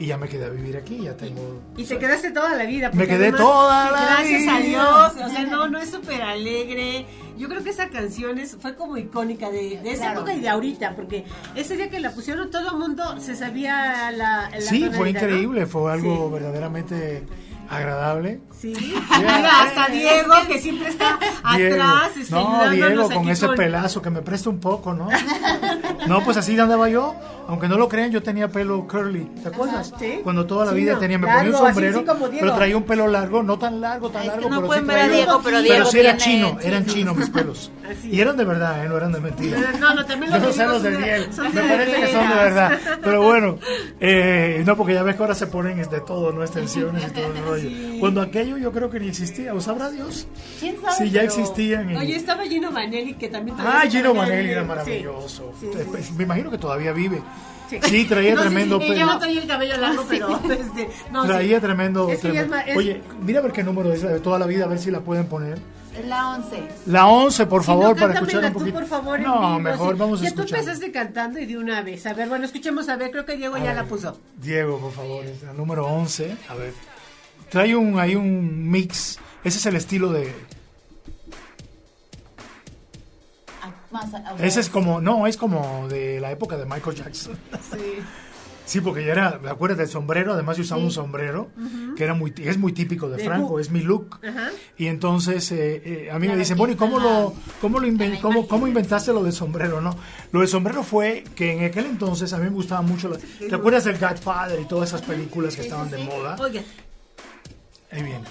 y ya me quedé a vivir aquí, ya tengo... Y te quedaste toda la vida. Me quedé además, toda la Gracias a vida. Dios. O sea, no, no es súper alegre. Yo creo que esa canción es, fue como icónica de, de esa Claro. época y de ahorita, porque ese día que la pusieron todo el mundo se sabía la, la Sí, fue increíble, fue algo Sí. verdaderamente agradable. Sí, Mira, hasta Diego, que siempre está Diego. atrás, este, no, Diego, con ese con- pelazo que me presta un poco, ¿no? no, pues así andaba yo. Aunque no lo crean, yo tenía pelo curly, ¿te acuerdas? sí. Cuando toda la Sí, vida no, tenía, me largo, ponía un sombrero, así como Diego. pero traía un pelo largo, no tan largo, tan Es que largo, no pero pueden sí ver a Diego, pero pero Diego sí era chino, sí, eran chinos mis pelos. Así Y eran de verdad, ¿eh? no eran de mentira. No, no, también Yo los no de sé Diego los de me parece que son de verdad. Pero bueno, eh, no, porque ya ves que ahora se ponen de todo, ¿no? Extensiones y todo el rollo. Cuando aquello yo creo que ni existía, o sabrá Dios. ¿Quién sabe? Si ya Pero- existían. Oye, estaba Gino Vanelli, que también... Ah, Gino el- era sí. maravilloso. Sí, sí, Pues, sí. Me imagino que todavía vive. Sí. Sí, traía No, sí, tremendo sí, pelo. Ella no traía el cabello largo, pero... Este, no, traía sí. tremendo. Es que ya tremendo- es- Oye, mira a ver qué número es de toda la vida, a ver si la pueden poner. La 11. La 11, por Si favor, no, para escuchar un tú, poquito. por favor, no, vivo, mejor sí. vamos a Ya tú escuchar. empezaste cantando y de una vez. A ver, bueno, escuchemos a ver, creo que Diego A ya ver, la puso. Diego, por favor, es la número 11. A ver. Trae un, hay un mix. Ese es el estilo de. Ah, Ese es como. No, es como de la época de Michael Jackson. Sí. Sí, porque ya era, ¿me acuerdas del sombrero? Además yo usaba un sombrero que era muy, es muy típico de De Franco, es mi look. Y entonces eh, eh, a mí me dicen, bueno, ¿y cómo la- lo, cómo lo inven- la cómo, cómo inventaste lo del sombrero? No, lo del sombrero fue que en aquel entonces a mí me gustaban mucho, las- ¿te acuerdas del Godfather y todas esas películas que estaban de moda? Ahí viene.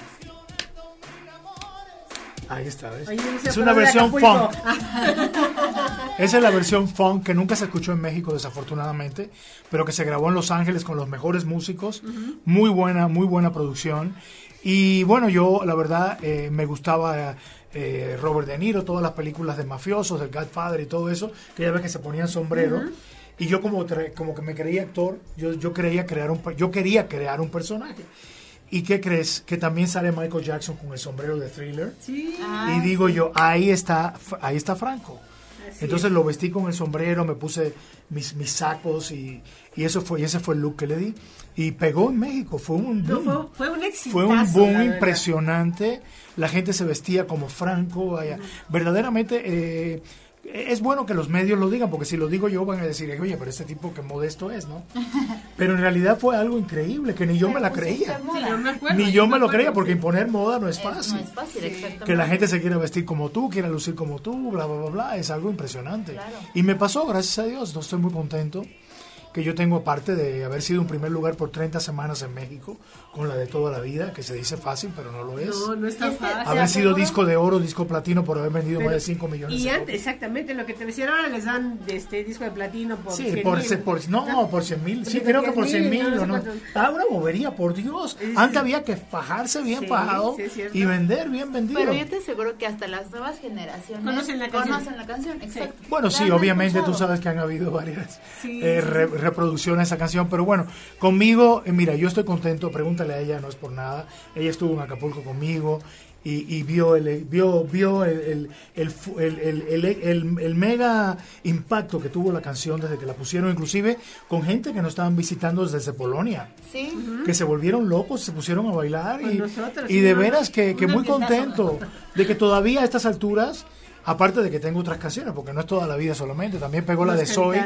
Ahí está, ¿ves? oye, es una versión funk. Esa es la versión funk que nunca se escuchó en México, desafortunadamente, pero que se grabó en Los Ángeles con los mejores músicos. Muy buena, muy buena producción. Y bueno, yo la verdad eh, me gustaba eh, Robert De Niro, todas las películas de mafiosos, del Godfather y todo eso, que ya ves que se ponían sombrero. Y yo como, como que me creía actor, yo, yo, creía crear un, yo quería crear un personaje. ¿Y qué crees? Que también sale Michael Jackson con el sombrero de thriller. Sí. y digo yo, ahí está, ahí está Franco. Así Entonces es. lo vestí con el sombrero, me puse mis, mis sacos y, y eso fue, y ese fue el look que le di. Y pegó en México, fue un No, boom. fue, fue un éxito. Fue un boom impresionante. La gente se vestía como Franco. allá. Verdaderamente eh, es bueno que los medios lo digan, porque si lo digo yo van a decir, oye, pero este tipo que modesto es, ¿no? Pero en realidad fue algo increíble, que ni yo me la creía. Sí, yo me acuerdo, Ni yo me lo creía, porque sí. imponer moda no es fácil. no es fácil, exactamente. Que la gente se quiera vestir como tú, quiera lucir como tú, bla, bla, bla, bla, es algo impresionante. Claro. Y me pasó, gracias a Dios, no estoy muy contento que yo tengo aparte de haber sido en primer lugar por 30 semanas en México, con la de toda la vida, que se dice fácil, pero no lo es. No, no es tan Y es que- fácil. haber sido disco de oro, disco platino por haber vendido Pero- más de 5 millones Y de antes, copias. exactamente, lo que te decía ahora les dan este disco de platino por Sí, 100 por, mil. se- por- no, por 100 mil. Sí, Por creo que por 10,000, 100 mil. no no. Ah, una bobería, por Dios. Sí. Antes había que fajarse bien Sí, fajado sí, es y vender bien vendido. Pero yo te aseguro que hasta las nuevas generaciones Conocen la canción. conocen la canción, exacto. Bueno, La sí, obviamente tú escuchado. sabes que han habido varias Sí, eh, re- reproducciones esa canción, pero bueno, conmigo, eh, mira, yo estoy contento, pregúntale a ella, no es por nada, ella estuvo en Acapulco conmigo y, y vio el vio vio el el, el, mega impacto que tuvo la canción desde que la pusieron, inclusive con gente que nos estaban visitando desde Polonia. Sí. que se volvieron locos, se pusieron a bailar y, nosotros, y sí, de veras que, muy contento de que todavía a estas alturas, aparte de que tengo otras canciones, porque no es toda la vida solamente, también pegó la de Zoe.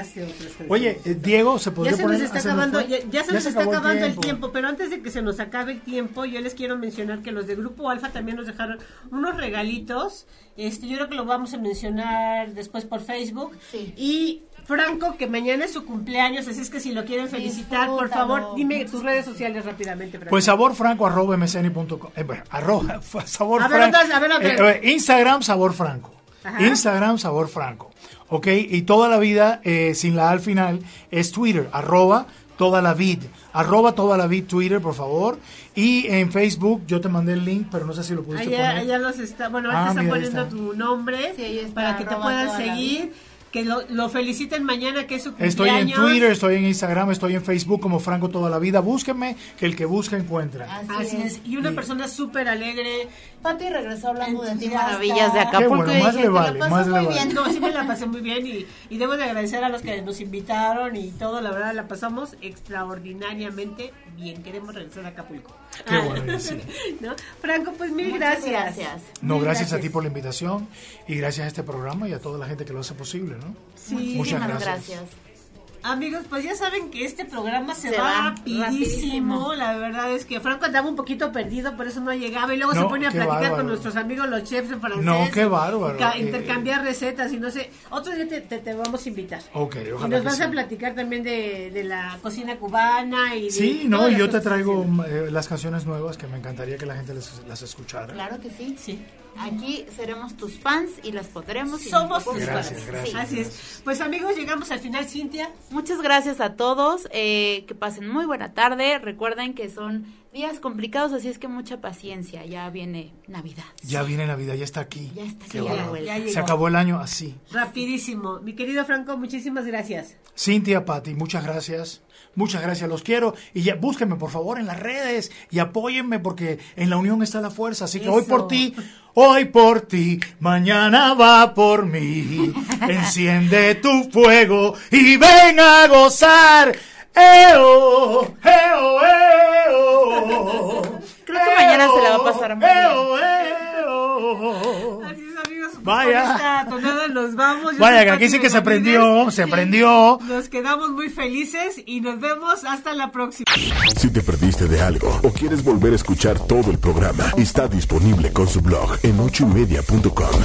Oye, eh, Diego, ¿se podría Ya se poner? nos está ah, acabando, fue? ya, ya se nos está acabando el tiempo, pero antes de que se nos acabe el tiempo, yo les quiero mencionar que los de Grupo Alfa también nos dejaron unos regalitos. Este, yo creo que lo vamos a mencionar después por Facebook. Sí. Y Franco, que mañana es su cumpleaños, así es que si lo quieren felicitar, por favor, dime tus redes sociales rápidamente, Franco. Pues saborfranco arroba msn.com. Eh, bueno, arroba, sabor A ver, franco. entonces, a ver, otra Eh, eh, Instagram sabor franco. Ajá. Instagram sabor franco. Ok, y toda la vida, eh, sin la A al final, es Twitter, arroba toda la vid. Arroba toda la vid Twitter, por favor. Y en Facebook, yo te mandé el link, pero no sé si lo pudiste Allá, poner. allá los está, bueno, Ah, está poniendo está. tu nombre Sí, ahí está, para que te puedan seguir, que lo, lo feliciten mañana que es su Estoy en cumpleaños. Twitter, estoy en Instagram, estoy en Facebook como Franco Toda la Vida. Búsquenme, que el que busca encuentra. Así es, y una persona súper alegre. Pati regresó hablando de ti maravillas de Qué Acapulco bueno, y más dije, le bien". No, sí me la pasé muy bien y, y debo de agradecer a los que nos invitaron y todo, la verdad la pasamos extraordinariamente bien. Queremos regresar a Acapulco. Qué bueno, sí. ¿No? Franco, pues mil Muchas gracias. gracias. No, Mil gracias a ti por la invitación y gracias a este programa y a toda la gente que lo hace posible, ¿no? Sí. Muchas gracias. Amigos, pues ya saben que este programa se, Se va, va rapidísimo. rapidísimo. La verdad es que Franco andaba un poquito perdido, por eso no llegaba. Y luego se pone a platicar bárbaro. con nuestros amigos los chefs en francés. No, qué bárbaro. y Eh, intercambiar recetas y no sé. Otro día te, te- te vamos a invitar. Ok, Y ojalá nos que vas sí. a platicar también de, de la cocina cubana y de Sí, no, y las yo te traigo eh, las canciones nuevas que me encantaría que la gente les- las escuchara. Claro que sí. Sí. Aquí seremos tus fans y las podremos. Somos tus Gracias, fans. gracias. Así es. Pues amigos, llegamos al final, Cintia. Muchas gracias a todos. eh, que pasen muy buena tarde. Recuerden que son días complicados, así es que mucha paciencia. Ya viene Navidad. Ya viene Navidad, ya está aquí. Ya está aquí. Ya. Se acabó el año así. Rapidísimo. Mi querido Franco, muchísimas gracias. Cintia, Pati, muchas gracias. Muchas gracias, los quiero. Y ya búsquenme, por favor, en las redes y apóyenme porque en la unión está la fuerza. Así que hoy por ti, hoy por ti, mañana va por mí. Enciende tu fuego y ven a gozar. ¡Eo! ¡Eo! ¡Eo! Creo que mañana se la va a pasar muy bien. Vaya. Con esta tonada nos vamos. Yo Vaya, que aquí sí que se Benavides. prendió, se prendió. Nos quedamos muy felices y nos vemos hasta la próxima. Si te perdiste de algo o quieres volver a escuchar todo el programa, está disponible con su blog en ochoymedia.com.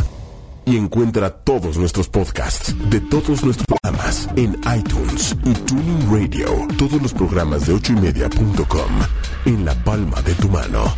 Y encuentra todos nuestros podcasts de todos nuestros programas en iTunes y Tuning Radio. Todos los programas de ochoymedia.com en la palma de tu mano.